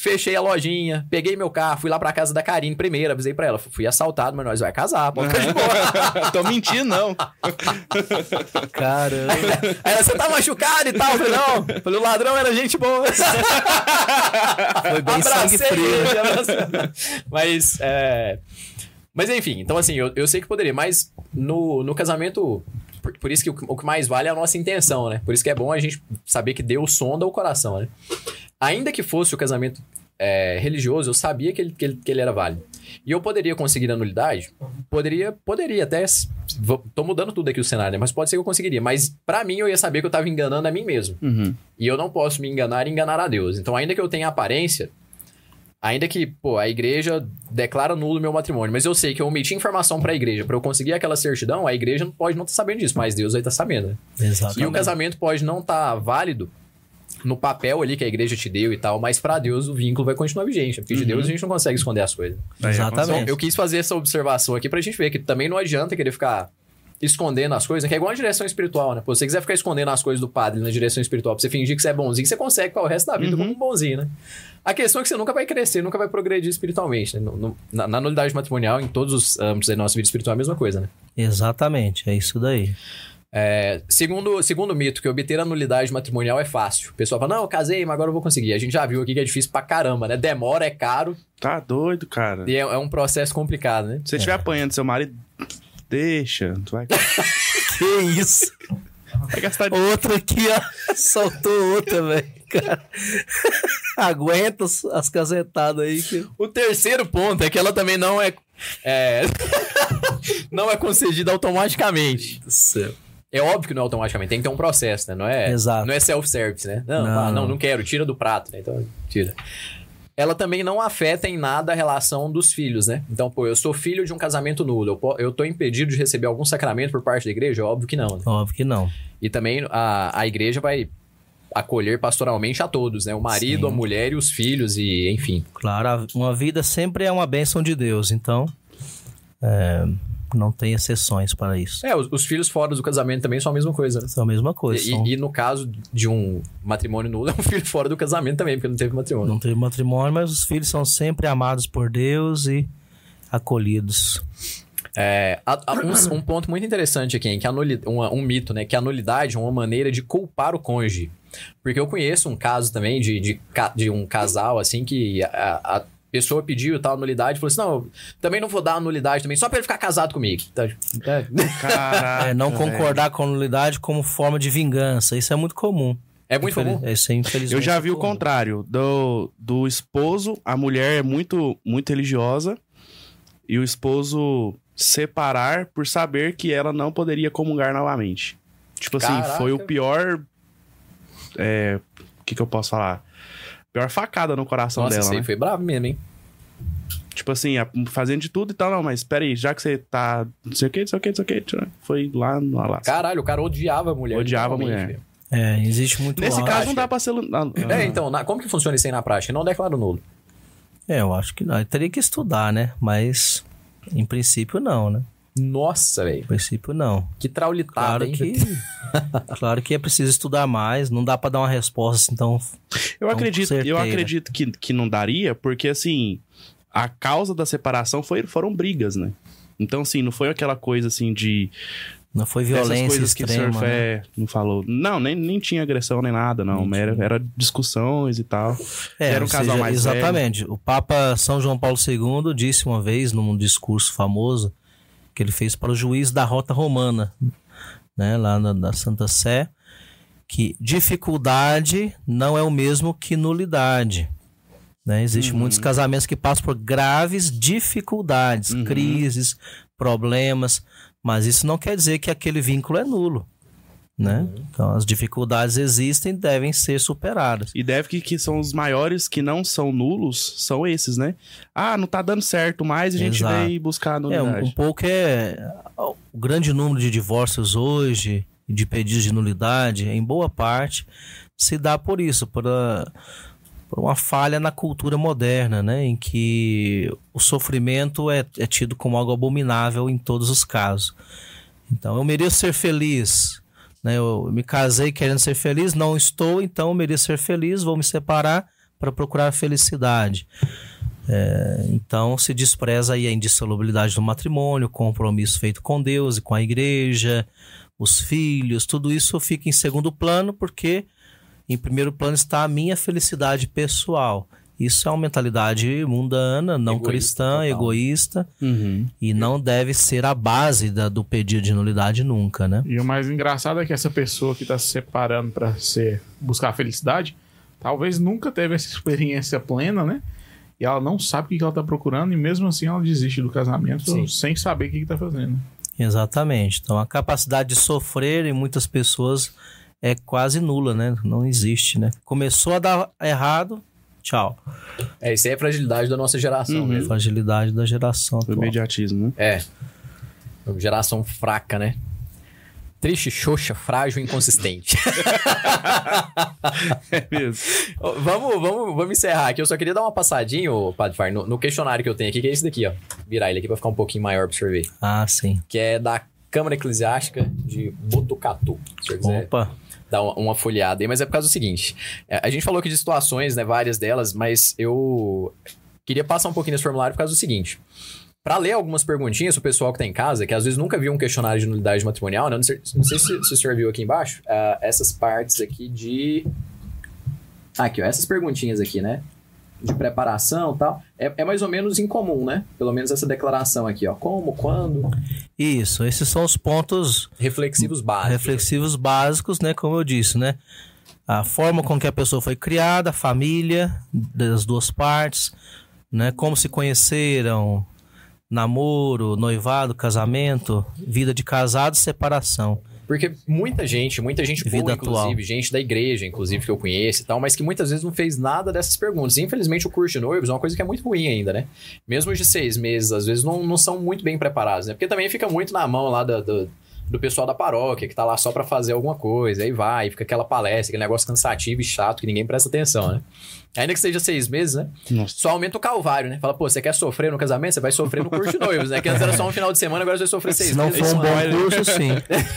Fechei a lojinha, peguei meu carro, fui lá pra casa da Karine primeiro, avisei pra ela, fui assaltado, mas nós vai casar, pode ficar de boa. Tô mentindo, não. Caramba. Aí ela, você tá machucado e tal? Eu falei, não. Falei, o ladrão era gente boa. Foi bem sangue Abracei frio. ele, abracei. Mas, é... Mas enfim, então assim, eu, eu sei que poderia, mas no, no casamento, por, por isso que o, o que mais vale é a nossa intenção, né? Por isso que é bom a gente saber que Deus sonda o coração, né? Ainda que fosse o casamento é, religioso, eu sabia que ele, que, ele, que ele era válido. E eu poderia conseguir a nulidade? Poderia, poderia até. vou- Tô mudando tudo aqui o cenário, né? Mas pode ser que eu conseguiria. Mas pra mim, eu ia saber que eu tava enganando a mim mesmo. Uhum. E eu não posso me enganar e enganar a Deus. Então, ainda que eu tenha aparência, ainda que, pô, a igreja declara nulo meu matrimônio, mas eu sei que eu omiti informação pra igreja pra eu conseguir aquela certidão, a igreja não pode não estar sabendo disso, mas Deus vai estar sabendo. né? Exato. E o casamento pode não estar válido no papel ali que a igreja te deu e tal, mas pra Deus o vínculo vai continuar vigente, porque de Deus a gente não consegue esconder as coisas. Aí Exatamente. Então, eu quis fazer essa observação aqui pra gente ver que também não adianta querer ficar escondendo as coisas, que é igual a direção espiritual, né? Pô, se você quiser ficar escondendo as coisas do padre na direção espiritual pra você fingir que você é bonzinho, você consegue ficar o resto da vida como um bonzinho, né? A questão é que você nunca vai crescer, nunca vai progredir espiritualmente, né? No- no- na, na nulidade matrimonial, em todos os âmbitos da nossa vida espiritual, é a mesma coisa, né? Exatamente, é isso daí. É, segundo, segundo mito, que obter a nulidade matrimonial é fácil. O pessoal fala, não, eu casei, mas agora eu vou conseguir. A gente já viu aqui que é difícil pra caramba, né? Demora, é caro Tá doido, cara. e é, é um processo complicado, né? Se você estiver apanhando seu marido, deixa. Tu vai, Que isso? vai gastar Outra aqui, ó. Soltou outra, velho. Aguenta as, as casetadas aí. Que... O terceiro ponto é que ela também não é. é, não é concedida automaticamente. do céu. É óbvio que não é automaticamente, tem que ter um processo, né? Não é, Exato. Não é self-service, né? Não, Não, ah, não, não. quero, tira do prato, né? Então, tira. Ela também não afeta em nada a relação dos filhos, né? Então, pô, eu sou filho de um casamento nulo, eu, eu tô impedido de receber algum sacramento por parte da igreja? Óbvio que não, né? Óbvio que não. E também a, a igreja vai acolher pastoralmente a todos, né? O marido, Sim. a mulher e os filhos, e enfim. Claro, uma vida sempre é uma bênção de Deus, então é, não tem exceções para isso. É, os, os filhos fora do casamento também são a mesma coisa, né? São a mesma coisa. E, são- e no caso de um matrimônio nulo, é um filho fora do casamento também, porque não teve matrimônio. Não teve matrimônio, mas os filhos são sempre amados por Deus e acolhidos. É, a- a- um, um ponto muito interessante aqui, hein, que a nuli- uma- um mito, né? Que a nulidade é uma maneira de culpar o cônjuge. Porque eu conheço um caso também de, de, de um casal, assim, que a pessoa pediu tal nulidade e falou assim: não, também não vou dar a nulidade também, só pra ele ficar casado comigo. Tá, é, Caraca, É, não concordar com a nulidade como forma de vingança. Isso é muito comum. é muito Infeliz- comum. Isso é infelizmente. Eu já vi o comum. contrário. Do, do esposo, a mulher é muito, muito religiosa e o esposo separar por saber que ela não poderia comungar novamente. Tipo assim, Caraca. foi o pior. É. O que, que eu posso falar? Pior facada no coração Nossa, dela, aí né? foi bravo mesmo, hein? Tipo assim, fazendo de tudo e tal, não, mas peraí, já que você tá. Não sei o que, não sei o que, não sei o que. Foi lá no Alasca. Caralho, o cara odiava a mulher. Odiava a mulher. É, existe muito Nesse caso não dá pra ser. É, então, na- como que funciona isso aí na prática? Não declara nulo. É, eu acho que não. Eu teria que estudar, né? Mas, em princípio, não, né? Nossa, velho. Princípio, não. Que traulitada, Claro hein? que, claro que é preciso estudar mais. Não dá pra dar uma resposta assim tão. Eu Não, acredito, eu certeira. acredito que, que não daria, porque assim, a causa da separação foi, foram brigas, né? Então, assim, não foi aquela coisa assim de. Não foi violência coisas que o extrema. né? Fé não falou. Não, nem, nem tinha agressão nem nada, não. Não Era, era discussões e tal. É, Era um casal seja, mais Exatamente. O Papa São João Paulo II disse uma vez, num discurso famoso, que ele fez para o juiz da Rota Romana, né, lá na, na Santa Sé, que dificuldade não é o mesmo que nulidade. Né? Existem Uhum. muitos casamentos que passam por graves dificuldades, Uhum. crises, problemas, mas isso não quer dizer que aquele vínculo é nulo. Né? Uhum. Então, as dificuldades existem e devem ser superadas. E deve que, que são os maiores que não são nulos, são esses, né? Ah, não tá dando certo mais, a gente Exato. vai buscar a É, nulidade. um, um pouco é. O grande número de divórcios hoje, de pedidos de nulidade, em boa parte, se dá por isso, por, a- por uma falha na cultura moderna, né? Em que o sofrimento é, é tido como algo abominável em todos os casos. Então, eu mereço ser feliz. Né? Eu me casei querendo ser feliz, não estou, então mereço ser feliz, vou me separar para procurar felicidade. É, então se despreza aí a indissolubilidade do matrimônio, o compromisso feito com Deus e com a igreja, os filhos, tudo isso fica em segundo plano porque em primeiro plano está a minha felicidade pessoal. Isso é uma mentalidade mundana, não Egoísta, cristã, total. egoísta Uhum. e não deve ser a base da- do pedido de nulidade nunca, né? E o mais engraçado é que essa pessoa que tá se separando pra ser, buscar a felicidade, talvez nunca teve essa experiência plena, né? E ela não sabe o que ela tá procurando e mesmo assim ela desiste do casamento Sim. sem saber o que, que tá fazendo. Exatamente. Então a capacidade de sofrer em muitas pessoas é quase nula, né? Não existe, né? Começou a dar errado, tchau. É, isso aí é a fragilidade da nossa geração Uhum. mesmo. Fragilidade da geração O imediatismo, né? É. Geração fraca, né? Triste, xoxa, frágil e inconsistente. É mesmo. Vamos, vamos, vamos encerrar aqui. Eu só queria dar uma passadinha, Padre Far, no, no questionário que eu tenho aqui, que é esse daqui, ó. Virar ele aqui pra ficar um pouquinho maior pra você ver. Ah, sim. Que é da Câmara Eclesiástica de Botucatu. Se você quiser Opa. Dar uma, folheada aí. Mas é por causa do seguinte. é, a gente falou aqui de situações, né? Várias delas, mas eu queria passar um pouquinho nesse formulário por causa do seguinte. Pra ler algumas perguntinhas pro pessoal que tá em casa, que às vezes nunca viu um questionário de nulidade matrimonial, né? Não sei, não sei se, se o senhor viu aqui embaixo. ah, essas partes aqui de. Ah, aqui, ó. Essas perguntinhas aqui, né? De preparação e tal. É, é mais ou menos incomum, né? Pelo menos essa declaração aqui, ó. Como, quando. Isso, esses são os pontos Reflexivos básicos. reflexivos básicos, né? Como eu disse, né? A forma com que a pessoa foi criada, a família das duas partes, né? Como se conheceram, namoro, noivado, casamento, vida de casado, separação. Porque muita gente, muita gente Vida boa, atual. inclusive, gente da igreja, inclusive, que eu conheço e tal, mas que muitas vezes não fez nada dessas perguntas. E, infelizmente, o curso de noivos é uma coisa que é muito ruim ainda, né? Mesmo os de seis meses, às vezes, não, não são muito bem preparados, né? Porque também fica muito na mão lá da, da- do pessoal da paróquia, que tá lá só pra fazer alguma coisa. Aí vai, fica aquela palestra, aquele negócio cansativo e chato que ninguém presta atenção, né? Ainda que seja seis meses, né? Nossa. Só aumenta o calvário, né? Fala, pô, você quer sofrer no casamento? Você vai sofrer no curso de noivos, né? Que antes era só um final de semana, agora você vai sofrer seis Se não meses. for um bom curso, sim.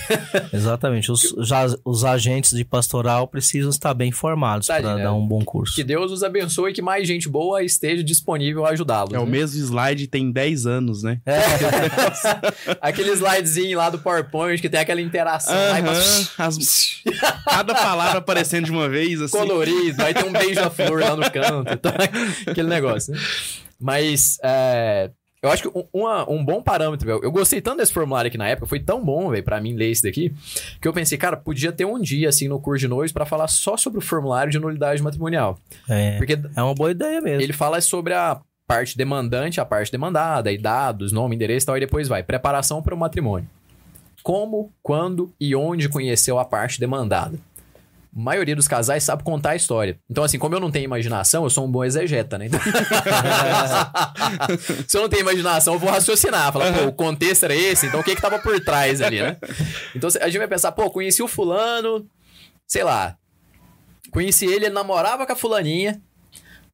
Exatamente. Os, já, os agentes de pastoral precisam estar bem formados Tadinho, para né? dar um bom curso. Que Deus os abençoe e que mais gente boa esteja disponível a ajudá-los. É o né? mesmo slide tem 10 anos, né? Aquele slidezinho lá do PowerPoint que tem aquela interação. Aí, Aham, mas- as- Cada palavra aparecendo de uma vez, assim. colorido, aí tem um beija-flor lá no canto, tá? aquele negócio. né? Mas é, eu acho que um, uma- um bom parâmetro, velho, eu gostei tanto desse formulário aqui na época, foi tão bom, velho, pra mim ler esse daqui, que eu pensei, cara, podia ter um dia, assim, no curso de noivos pra falar só sobre o formulário de nulidade matrimonial. É, Porque é uma boa ideia mesmo. ele fala sobre a parte demandante, a parte demandada, e dados, nome, endereço e tal, e depois vai. Preparação para o matrimônio. Como, quando e onde conheceu a parte demandada. Maioria dos casais sabe contar a história. Então, assim, como eu não tenho imaginação, eu sou um bom exegeta, né? Então- Se eu não tenho imaginação, eu vou raciocinar. Falar, pô, o contexto era esse, então o que que tava por trás ali, né? Então, a gente vai pensar, pô, conheci o fulano, sei lá, conheci ele, ele namorava com a fulaninha,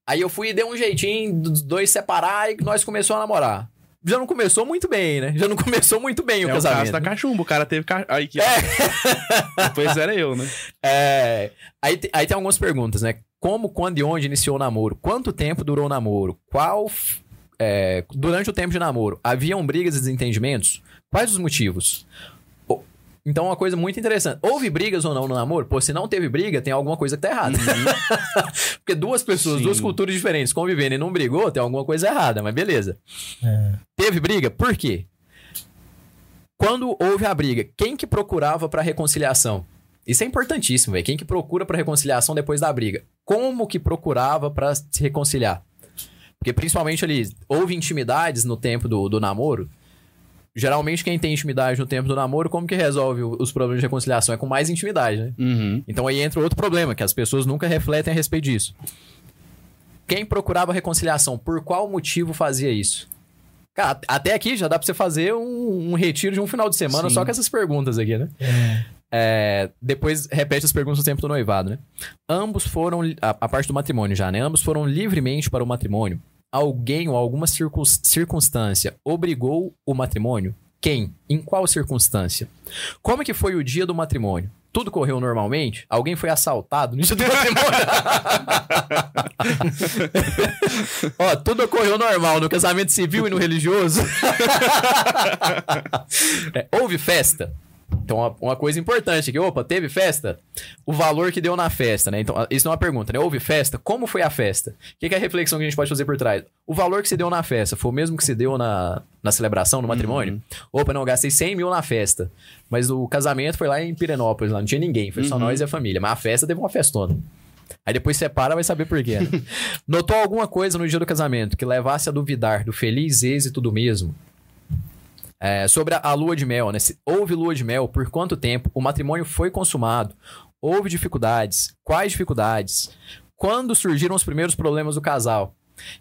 Aí eu fui e dei um jeitinho dos dois separar e nós começamos a namorar. Já não começou muito bem, né? Já não começou muito bem o É o casamento. caso da cachumba, o cara teve. Aí que... Depois era eu, né? É, aí, aí tem algumas perguntas, né? Como, quando e onde iniciou o namoro? Quanto tempo durou o namoro? Qual. é, durante o tempo de namoro, haviam brigas e desentendimentos? Quais os motivos? Então, uma coisa muito interessante. Houve brigas ou não no namoro? Pô, se não teve briga, tem alguma coisa que tá errada. Porque duas pessoas, Sim. duas culturas diferentes convivendo e não brigou, tem alguma coisa errada, mas beleza. Teve briga? Por quê? Quando houve a briga, quem que procurava pra reconciliação? Isso é importantíssimo, velho. Quem que procura pra reconciliação depois da briga? Como que procurava pra se reconciliar? Porque principalmente ali, houve intimidades no tempo do, do namoro. Geralmente quem tem intimidade no tempo do namoro, como que resolve os problemas de reconciliação? É com mais intimidade, né? Uhum. Então aí entra outro problema, que as pessoas nunca refletem a respeito disso. Quem procurava reconciliação, por qual motivo fazia isso? Cara, at- até aqui já dá pra você fazer um, um retiro de um final de semana Sim. só com essas perguntas aqui, né? É, depois repete as perguntas no tempo do noivado, né? Ambos foram, a, a parte do matrimônio já, né? Ambos foram livremente para o matrimônio. Alguém ou alguma circun- circunstância obrigou o matrimônio? Quem? Em qual circunstância? Como que foi o dia do matrimônio? Tudo correu normalmente? Alguém foi assaltado no dia do matrimônio? Ó, tudo ocorreu normal no casamento civil e no religioso. É, houve festa? Então, uma, uma coisa importante aqui, opa, teve festa? O valor que deu na festa, né? Então, isso não é uma pergunta, né? Houve festa? Como foi a festa? O que que é a reflexão que a gente pode fazer por trás? O valor que se deu na festa foi o mesmo que se deu na, na celebração, no matrimônio? Opa, não, eu gastei 100 mil na festa. Mas o casamento foi lá em Pirenópolis, lá não tinha ninguém, foi só nós e a família. Mas a festa teve uma festona. Aí depois separa, vai saber por quê. né? Notou alguma coisa no dia do casamento que levasse a duvidar do feliz êxito do mesmo? É, sobre a, a lua de mel, né? Se houve lua de mel, por quanto tempo? O matrimônio foi consumado? Houve dificuldades? Quais dificuldades? Quando surgiram os primeiros problemas do casal?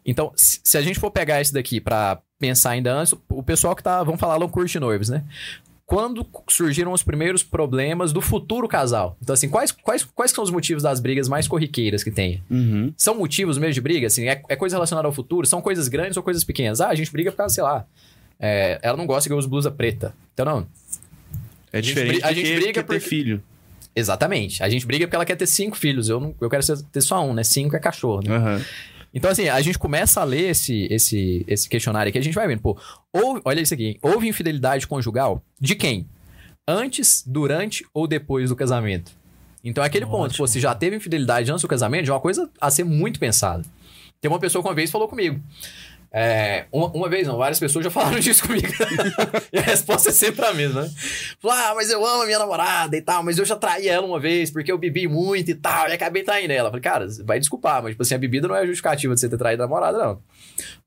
Então, se, a gente for pegar esse daqui pra pensar ainda antes, o pessoal que tá, vamos falar lá no curso de noivos, né? Quando surgiram os primeiros problemas do futuro casal? Então, assim, quais, quais, quais são os motivos das brigas mais corriqueiras que tem? Uhum. São motivos mesmo de briga? Assim, é, é coisa relacionada ao futuro? São coisas grandes ou coisas pequenas? Ah, a gente briga por causa, sei lá, é, ela não gosta que eu use blusa preta. Então, não. É gente diferente a gente quem briga quer ter filho. Exatamente. A gente briga porque ela quer ter cinco filhos. Eu, não, eu quero ter só um, né? Cinco é cachorro. Né? Aham. Então, assim, a gente começa a ler esse, esse, esse questionário aqui, a gente vai vendo, pô, houve, olha isso aqui, hein? houve infidelidade conjugal? De quem? Antes, durante ou depois do casamento? Então é aquele ponto, Ótimo. pô, se já teve infidelidade antes do casamento, é uma coisa a ser muito pensada. Tem uma pessoa que uma vez falou comigo. É, uma, uma vez não, várias pessoas já falaram disso comigo. e a resposta é sempre a mesma, né? Falou, ah, mas eu amo a minha namorada e tal, mas eu já traí ela uma vez porque eu bebi muito e tal, e acabei traindo ela. Falei, cara, vai desculpar, mas tipo assim, a bebida não é justificativa de você ter traído a namorada, não.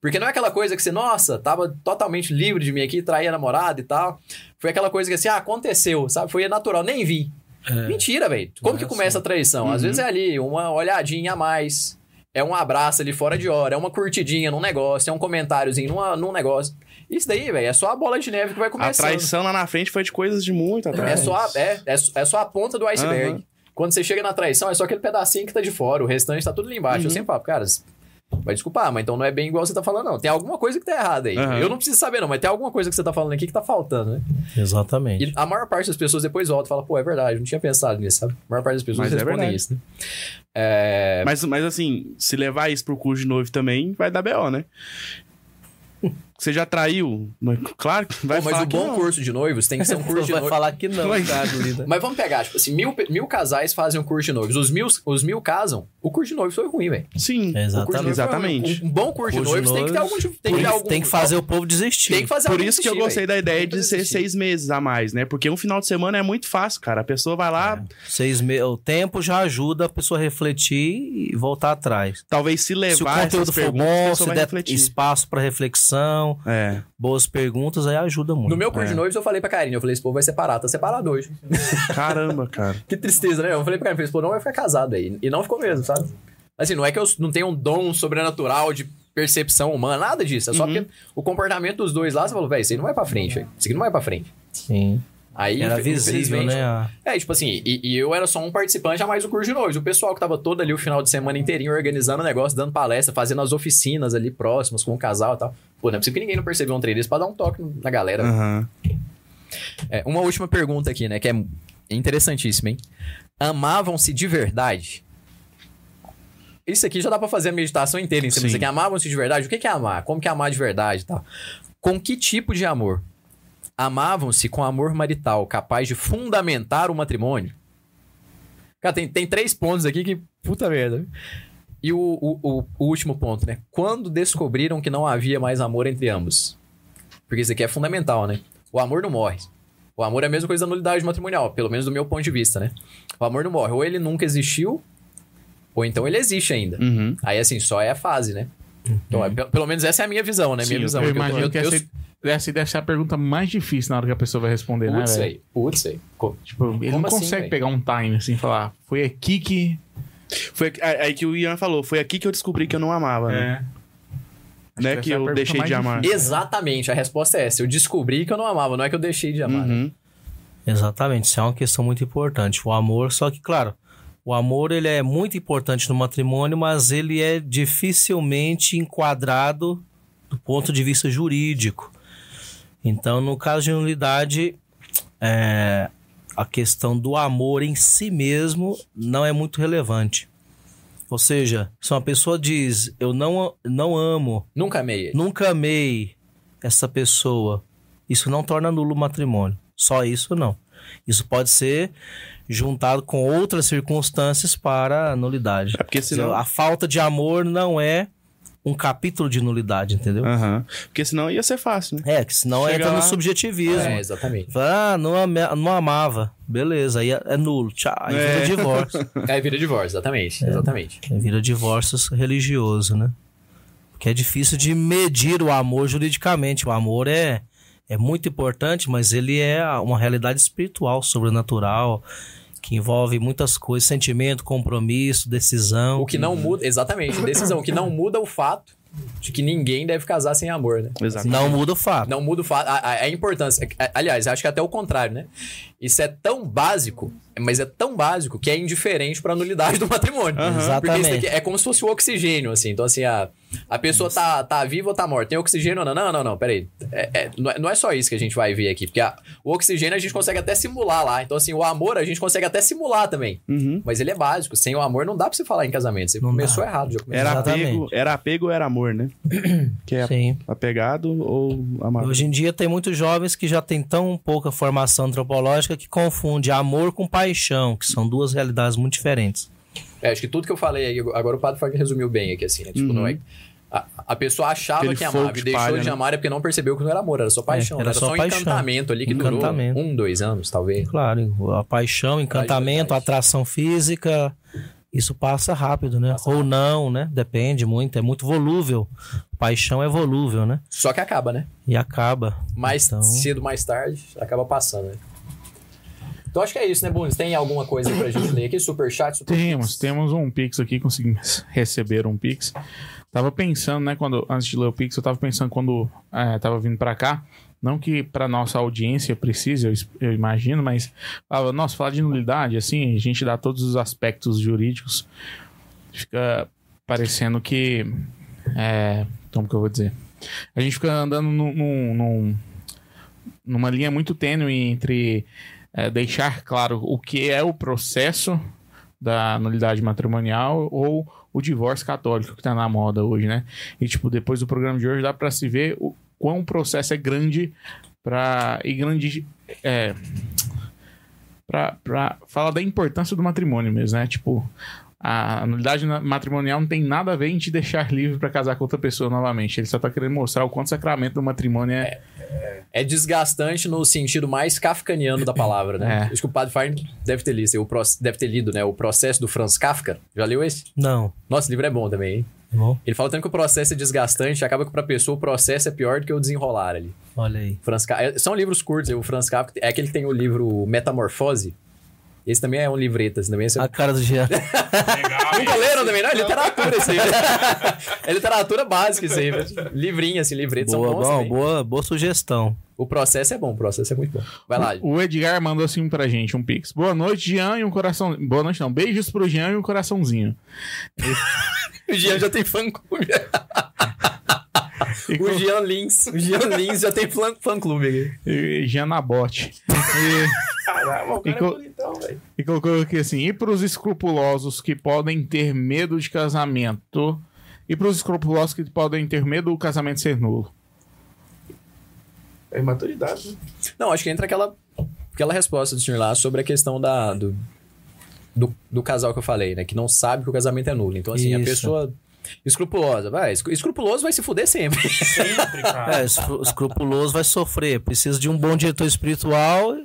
Porque não é aquela coisa que você, nossa, tava totalmente livre de mim aqui, traí a namorada e tal. Foi aquela coisa que assim, ah, aconteceu, sabe? Foi natural, nem vi. Mentira, velho. Como Não que é começa a traição? Às Uhum. vezes é ali, uma olhadinha a mais. É um abraço ali fora de hora, é uma curtidinha num negócio, é um comentáriozinho numa, num negócio. Isso daí, velho, é só a bola de neve que vai A começando. traição lá na frente foi de coisas de muito É atrás. só, a, é, é, é só a ponta do iceberg. Aham. Quando você chega na traição, é só aquele pedacinho que tá de fora, o restante tá tudo ali embaixo. Uhum. Eu sempre falo, cara, vai desculpar, mas então não é bem igual você tá falando, não. Tem alguma coisa que tá errada aí. Aham. Eu não preciso saber, não, mas tem alguma coisa que você tá falando aqui que tá faltando, né? Exatamente. E a maior parte das pessoas depois volta e fala, pô, é verdade, eu não tinha pensado nisso, sabe? A maior parte das pessoas Mas é respondem verdade. isso, né? É... Mas, mas assim, se levar isso pro curso de noivo também, vai dar B.O., né? Você já traiu? Mas Claro que vai Pô, mas falar o que bom curso de noivos tem que ser um curso de vai noivos. falar que não, Vai. cara. Mas vamos pegar, tipo assim, mil, mil casais fazem um curso de noivos. Os mil, os mil casam, o curso de noivos foi ruim, velho. Sim. O de Exatamente. noivos. Exatamente. Um, um bom curso, Curso de de noivos tem que ter algum noivos, tipo. Tem Tem, que, ter algum, tem que fazer o povo desistir. Tem que fazer Por isso que eu gostei velho. da ideia de ser desistir. seis meses a mais, né? Porque um final de semana é muito fácil, cara. A pessoa vai lá, Seis me... O tempo já ajuda a pessoa a refletir e voltar atrás. talvez se Se o levar conteúdo for bom, se vai der refletir. espaço para reflexão, É. boas perguntas, aí ajuda muito. No meu curso É. de noivos, eu falei pra Karine, eu falei, esse povo vai separar, tá separado hoje. Caramba, cara. que tristeza, né? Eu falei pra Karine, esse povo não vai ficar casado aí. E não ficou mesmo, sabe? Assim, não é que eu não tenho um dom sobrenatural de percepção humana, nada disso. É só Uhum. porque o comportamento dos dois lá, você falou, velho, isso aí não vai pra frente, velho. Isso aqui não vai pra frente. Sim. Aí, Era visível, né? É, tipo assim, e, e eu era só um participante a mais do curso de noivos. O pessoal que tava todo ali o final de semana inteirinho organizando o negócio, dando palestra, fazendo as oficinas ali próximas com o casal e tal. Pô, não é possível que ninguém não percebeu um trem desse pra dar um toque na galera. Aham. É, uma última pergunta aqui, né, que é interessantíssima, hein? Amavam-se de verdade? Isso aqui já dá pra fazer a meditação inteira em cima disso aqui. Amavam-se de verdade? O que que é amar? Como que é amar de verdade e tal? Com que tipo de amor? Amavam-se com amor marital capaz de fundamentar o matrimônio? Cara, tem, tem três pontos aqui que... Puta merda. E o, o, o- o último ponto, né? Quando descobriram que não havia mais amor entre ambos? Porque isso aqui é fundamental, né? O amor não morre. O amor é a mesma coisa da nulidade matrimonial, pelo menos do meu ponto de vista, né? O amor não morre. Ou ele nunca existiu, ou então ele existe ainda. Uhum. Aí, assim, só é a fase, né? Então, é- pelo, pelo menos essa é a minha visão, né? Sim, minha visão. Eu É eu- que eu- essa, essa deve ser a pergunta mais difícil na hora que a pessoa vai responder, né, Putz, aí. Putz, aí. Tipo, ele Como não assim, consegue velho? pegar um time assim e falar, foi aqui que. Foi aqui- aí que o Ian falou, foi aqui que eu descobri que eu não amava, né? Acho Né, essa que é eu deixei de amar. difícil. Exatamente, a resposta é essa. Eu descobri que eu não amava, não é que eu deixei de amar. né? Uhum. Exatamente, isso é uma questão muito importante. O amor, só que, claro, o amor ele é muito importante no matrimônio, mas ele é dificilmente enquadrado do ponto de vista jurídico. Então, no caso de nulidade, é, a questão do amor em si mesmo não é muito relevante. Ou seja, se uma pessoa diz, eu não, não amo, Nunca amei. nunca amei essa pessoa, isso não torna nulo o matrimônio. Só isso não. Isso pode ser juntado com outras circunstâncias para a nulidade. É porque senão... A falta de amor não é um capítulo de nulidade, entendeu? Aham. Porque senão ia ser fácil, né? É, que senão Chega entra lá- no subjetivismo. É, exatamente. Fala, Ah, não, não amava. Beleza, aí é, é nulo. Tchau. Aí É. vira divórcio. Aí vira divórcio, exatamente. Exatamente. Aí vira divórcio religioso, né? Porque é difícil de medir o amor juridicamente. O amor é, é muito importante, mas ele é uma realidade espiritual, sobrenatural, que envolve muitas coisas: sentimento, compromisso, decisão. O que não muda, exatamente, decisão. O que não muda é o fato de que ninguém deve casar sem amor, né? Exato. Não muda o fato. Não muda o fato, a, a- a importância. a- Aliás, acho que até o contrário, né? Isso é tão básico, mas é tão básico que é indiferente para a nulidade do matrimônio. Isso Exatamente. é como se fosse o oxigênio, assim. Então, assim, a, a pessoa tá, tá viva ou tá morta? Tem oxigênio ou não? Não, não, não, peraí. É, é, não, é, não é só isso que a gente vai ver aqui. Porque a- o oxigênio a gente consegue até simular lá. Então, assim, o amor a gente consegue até simular também. Uhum. Mas ele é básico. Sem o amor não dá pra você falar em casamento. Você Não começou dá. errado. Já começou. Era apego, era apego ou era amor, né? Que é Sim. apegado ou amado. Hoje em dia tem muitos jovens que já têm tão pouca formação antropológica que confunde amor com paixão, que são duas realidades muito diferentes. É, acho que tudo que eu falei aí, agora o Padre Fag resumiu bem aqui, assim, né? Tipo, Uhum. não é. A, a pessoa achava Aquele que amava e de deixou palha, de né? amar é porque não percebeu que não era amor, era só paixão. era né? era só só um paixão. encantamento ali que Encantamento. durou um, dois anos, talvez. Claro, a paixão, encantamento, atração física, isso passa rápido, né? Ou não, né? Depende muito, é muito volúvel. Paixão é volúvel, né? Só que acaba, né? E acaba. Mais Então- cedo, mais tarde, acaba passando, né? Então acho que é isso, né, Bunes? Tem alguma coisa pra gente ler aqui? Superchat, super Temos, temos um Pix aqui, conseguimos receber um Pix. Tava pensando, né, quando, antes de ler o Pix, eu tava pensando quando é, tava vindo pra cá, não que pra nossa audiência precise, eu, eu imagino, mas, falava, nossa, falar de nulidade, assim, a gente dá todos os aspectos jurídicos, fica parecendo que, é, como que eu vou dizer? A gente fica andando num, num- num- numa linha muito tênue entre é, deixar claro o que é o processo da nulidade matrimonial ou o divórcio católico que tá na moda hoje, né? E, tipo, depois do programa de hoje dá pra se ver o quão o processo é grande pra... e grande... É, pra falar da importância do matrimônio mesmo, né? Tipo, a nulidade matrimonial não tem nada a ver em te deixar livre pra casar com outra pessoa novamente. Ele só tá querendo mostrar o quanto o sacramento do matrimônio é... É desgastante no sentido mais kafkaniano da palavra, né? É. Acho que o Padre Fine deve ter lido, deve ter lido, né? O processo do Franz Kafka. Já leu esse? Não. Nossa, o livro é bom também, hein? Bom, Ele fala tanto que o processo é desgastante, acaba que pra pessoa o processo é pior do que o desenrolar ali. olha aí. Franz Ka- é, São livros curtos, o Franz Kafka é aquele que tem o livro Metamorfose. Esse também é um livreto, esse também é... A cara do Jean. Nunca leram também, não? É literatura isso aí. é literatura básica isso aí. Livrinho, assim, livreto são boa, bons bom, boa, boa sugestão. O processo é bom, o processo é muito bom. Vai lá. O Edgar mandou assim pra gente um pix. Boa noite, Jean, e um coração... Boa noite, não. Beijos pro Jean e um coraçãozinho. O Jean já tem fã-clube. E, O co- Jean Lins. O Jean Lins já tem fã- fã-clube aqui. Jean Nabote. E, Caramba, o cara E co- é bonitão, velho. e colocou aqui assim, e pros escrupulosos que podem ter medo de casamento... E pros escrupulosos que podem ter medo do casamento ser nulo. É imaturidade. né? Não, acho que entra aquela, aquela resposta do senhor lá sobre a questão da, do, do, do casal que eu falei, né? Que não sabe que o casamento é nulo. Então, assim, a Isso. pessoa escrupulosa, vai, escru- escrupuloso vai se fuder sempre. Sempre, cara. É, escru- escrupuloso vai sofrer. Precisa de um bom diretor espiritual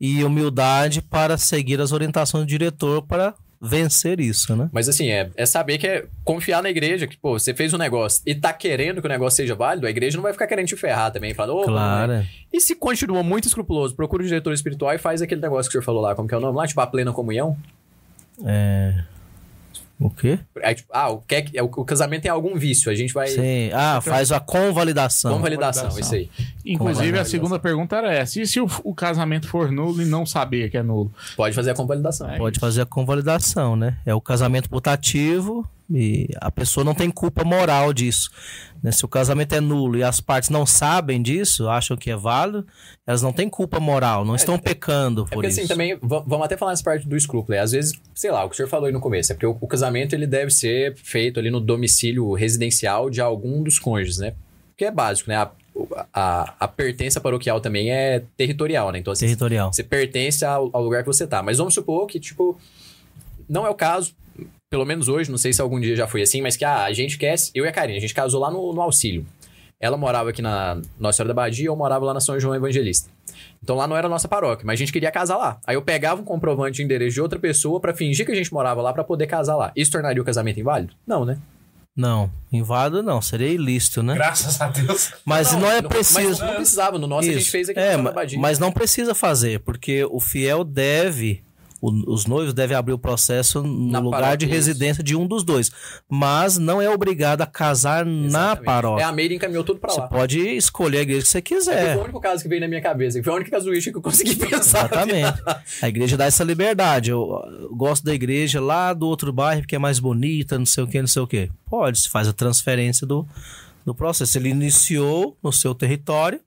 e humildade para seguir as orientações do diretor para vencer isso, né? Mas assim, é, é saber que é confiar na igreja, que, pô, você fez um negócio e tá querendo que o negócio seja válido, a igreja não vai ficar querendo te ferrar também, falando, ô, Claro. mano, e se continua muito escrupuloso, procura o diretor espiritual e faz aquele negócio que o senhor falou lá, como que é o nome lá? Tipo, a plena comunhão? É. O quê? Aí, tipo, ah, o, que, o, o casamento tem algum vício, a gente vai... Sim. Ah, faz a convalidação. Convalidação, isso aí. Inclusive, a segunda pergunta era essa. E se o, o casamento for nulo e não saber que é nulo? Pode fazer a convalidação. Pode fazer a convalidação, né? É o casamento putativo e a pessoa não tem culpa moral disso. né? Se o casamento é nulo e as partes não sabem disso, acham que é válido, elas não têm culpa moral, não estão pecando É por porque isso. assim, também, va- vamos até falar nessa parte do escrúpulo. né? Às vezes, sei lá, o que o senhor falou aí no começo, é porque o, o casamento ele deve ser feito ali no domicílio residencial de algum dos cônjuges, né? Que é básico, né? A, a, a pertença paroquial também é territorial, né? Então, assim, Territorial. você pertence ao, ao lugar que você tá. Mas vamos supor que, tipo, não é o caso, pelo menos hoje, não sei se algum dia já foi assim, mas que ah, a gente quer, eu e a Karine, a gente casou lá no, no auxílio. Ela morava aqui na Nossa Senhora da Badia, eu morava lá na São João Evangelista. Então lá não era a nossa paróquia, mas a gente queria casar lá. Aí eu pegava um comprovante de endereço de outra pessoa pra fingir que a gente morava lá pra poder casar lá. Isso tornaria o casamento inválido? Não, né? Não, inválido não, seria ilícito, né? Graças a Deus. Mas não, é Mas preciso. não precisava, no nosso a gente Isso. fez aqui é, na Badia. mas não precisa fazer, porque o fiel deve, o- os noivos devem abrir o processo no Na lugar paróquia, de isso. residência de um dos dois, mas não é obrigado a casar na Exatamente. paróquia. É, a Meire encaminhou tudo pra Você lá. pode escolher a igreja que você É, quiser. Foi o único caso que veio na minha cabeça. Foi a única casuística que eu consegui pensar. Exatamente. A igreja dá essa liberdade. Eu, eu gosto da igreja lá do outro bairro porque é mais bonita, não sei o que, não sei o que. Pode, se faz a transferência do, do processo. Ele iniciou no seu território,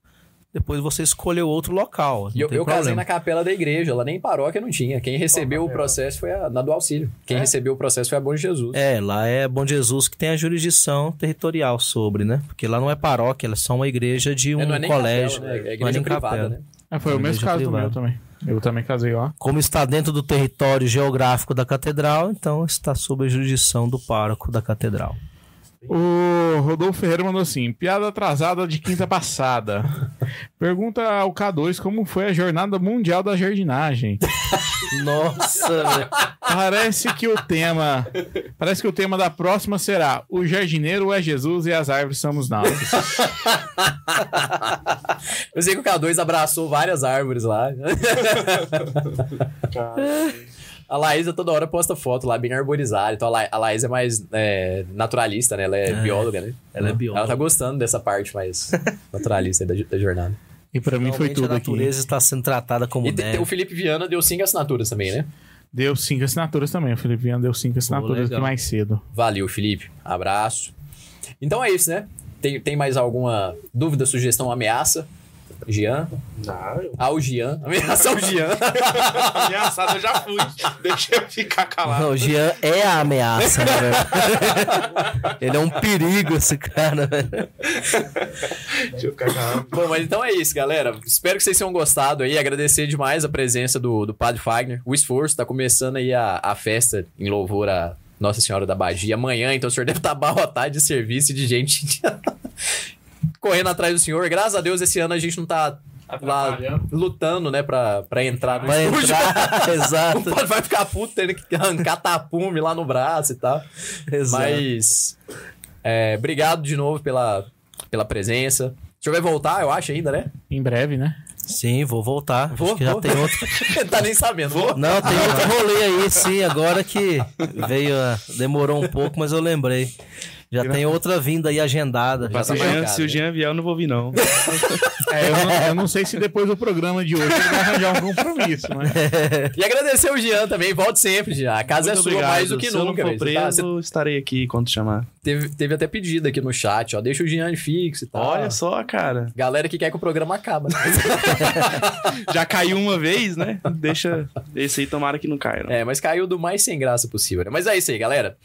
depois você escolheu outro local. Não eu, eu casei na capela da igreja, lá nem paróquia não tinha. Quem recebeu o processo foi a na do auxílio. Quem recebeu o processo foi a Bom Jesus. É, lá é Bom Jesus que tem a jurisdição territorial sobre, né? Porque lá não é paróquia, ela é só uma igreja de um É, não é nem colégio. capela, né? É não é igreja nem privada, capela. né? É, foi o mesmo caso do meu privada. também. Eu também casei lá. Como está dentro do território geográfico da catedral, então está sob a jurisdição do pároco da catedral. O Rodolfo Ferreira mandou assim: piada atrasada de quinta passada. Pergunta ao K2 como foi a jornada mundial da jardinagem. Nossa, velho. Parece que o tema. Parece que o tema da próxima será: O jardineiro é Jesus e as árvores somos nós. Eu sei que o K2 abraçou várias árvores lá. A Laísa toda hora posta foto lá, bem arborizada. Então a, La a Laísa é mais é, naturalista, né? Ela é, É. bióloga, né? Ela é bióloga. Ela tá gostando dessa parte mais naturalista da, da jornada. E pra mim foi tudo a aqui. natureza está sendo tratada como E deve. o Felipe Viana deu cinco assinaturas também, né? Deu cinco assinaturas também. O Felipe Viana deu cinco assinaturas aqui mais cedo. Valeu, Felipe. Abraço. Então é isso, né? Tem, tem mais alguma dúvida, sugestão, ameaça? Jean? Não, eu... Ao Jean. Ameaça ao Jean. Ameaçado eu já fui. Deixa eu ficar calado. Não, o Jean é a ameaça, né, velho? Ele é um perigo, esse cara, velho. Deixa eu ficar calado. Bom, mas então é isso, galera. Espero que vocês tenham gostado aí. Agradecer demais a presença do, do Padre Fagner. O esforço. Tá começando aí a, a festa em louvor a Nossa Senhora da Bagia. Amanhã, então o senhor deve estar abarrotado de serviço e de gente correndo atrás do senhor. Graças a Deus, esse ano a gente não tá lá lutando, né, pra, pra entrar no Vai estúdio. entrar, exato, vai ficar puto tendo que arrancar tapume lá no braço e tal. exato. Mas, é, obrigado de novo pela, pela presença. O senhor vai voltar, eu acho, ainda, né? Em breve, né? Sim, vou voltar. Vou, Acho que já vou. tem outro. Tá nem sabendo. Vou. Não, tem outro rolê aí, sim, agora que veio. a- Demorou um pouco, mas eu lembrei. Já tem outra vinda aí agendada. Já Se tá o, Jean, se o né? Jean vier, eu não vou vir, não. É, eu, não, eu não sei se depois do programa de hoje ele vai arranjar um compromisso, né? E agradecer o Jean também. Volte sempre, Jean. A casa Muito é sua obrigado. mais do que Se eu nunca. não velho. for Você tá- preso, você estarei aqui quando chamar. Teve, teve até pedido aqui no chat, ó. Deixa o Jean fixo e tal. Olha só, cara. Galera que quer que o programa acaba. né? Já caiu uma vez, né? Deixa. Esse aí tomara que não caia. Não. É, mas caiu do mais sem graça possível, né? Mas é isso aí, galera.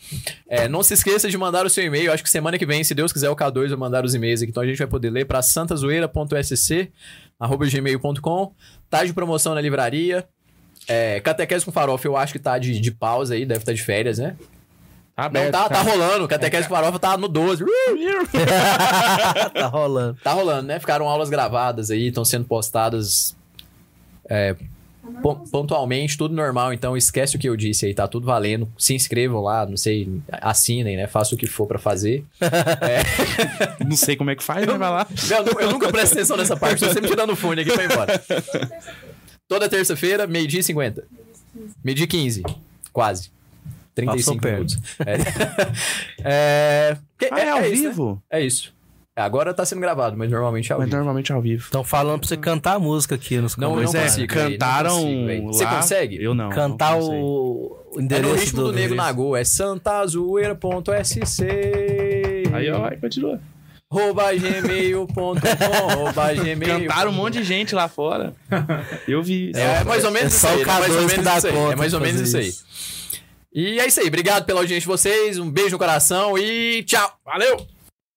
É, não se esqueça de mandar o seu e-mail. Acho que semana que vem, se Deus quiser, o K2 vai mandar os e-mails aqui. Então a gente vai poder ler para santazoeira.sc arroba gmail.com. Tá de promoção na livraria. É, Catequese com Farofa, eu acho que tá de, de pausa aí, deve estar de férias, né? Tá Não, aberto, tá, tá tá. rolando. Catequese com Farofa tá no 12. Uh! tá rolando. Tá rolando, né? Ficaram aulas gravadas aí, estão sendo postadas é, pon- pontualmente, tudo normal. Então esquece o que eu disse aí, tá tudo valendo. Se inscrevam lá, não sei, assinem, né? Faça o que for pra fazer. Não sei como é que faz, mas vai lá. Eu, eu nunca presto atenção nessa parte, tô sempre tirando o fone aqui pra ir embora. Toda terça-feira, meio-dia e 50. Meio-dia e 15, quase. 35 Passou minutos. É. É, Ah, é, ao isso, né? vivo? É isso. Agora tá sendo gravado, mas normalmente é ao Mas vivo. normalmente é ao vivo. Estão falando pra você cantar a música aqui nos Não, comentários. não é, consigo, velho, não cantaram consigo. Você consegue? Eu não. Cantar não o, o É no endereço ritmo do, Nego endereço. Nagô, é santazoeira.sc Aí, ó, vai, continua. Rouba gmail.com, rouba gmail. Cantaram um monte de gente lá fora. Eu vi. É, mais ou menos É aí, né? mais ou K2 que menos dá isso aí. É mais ou menos isso aí. E é isso aí. Obrigado pela audiência de vocês. Um beijo no coração e tchau. Valeu!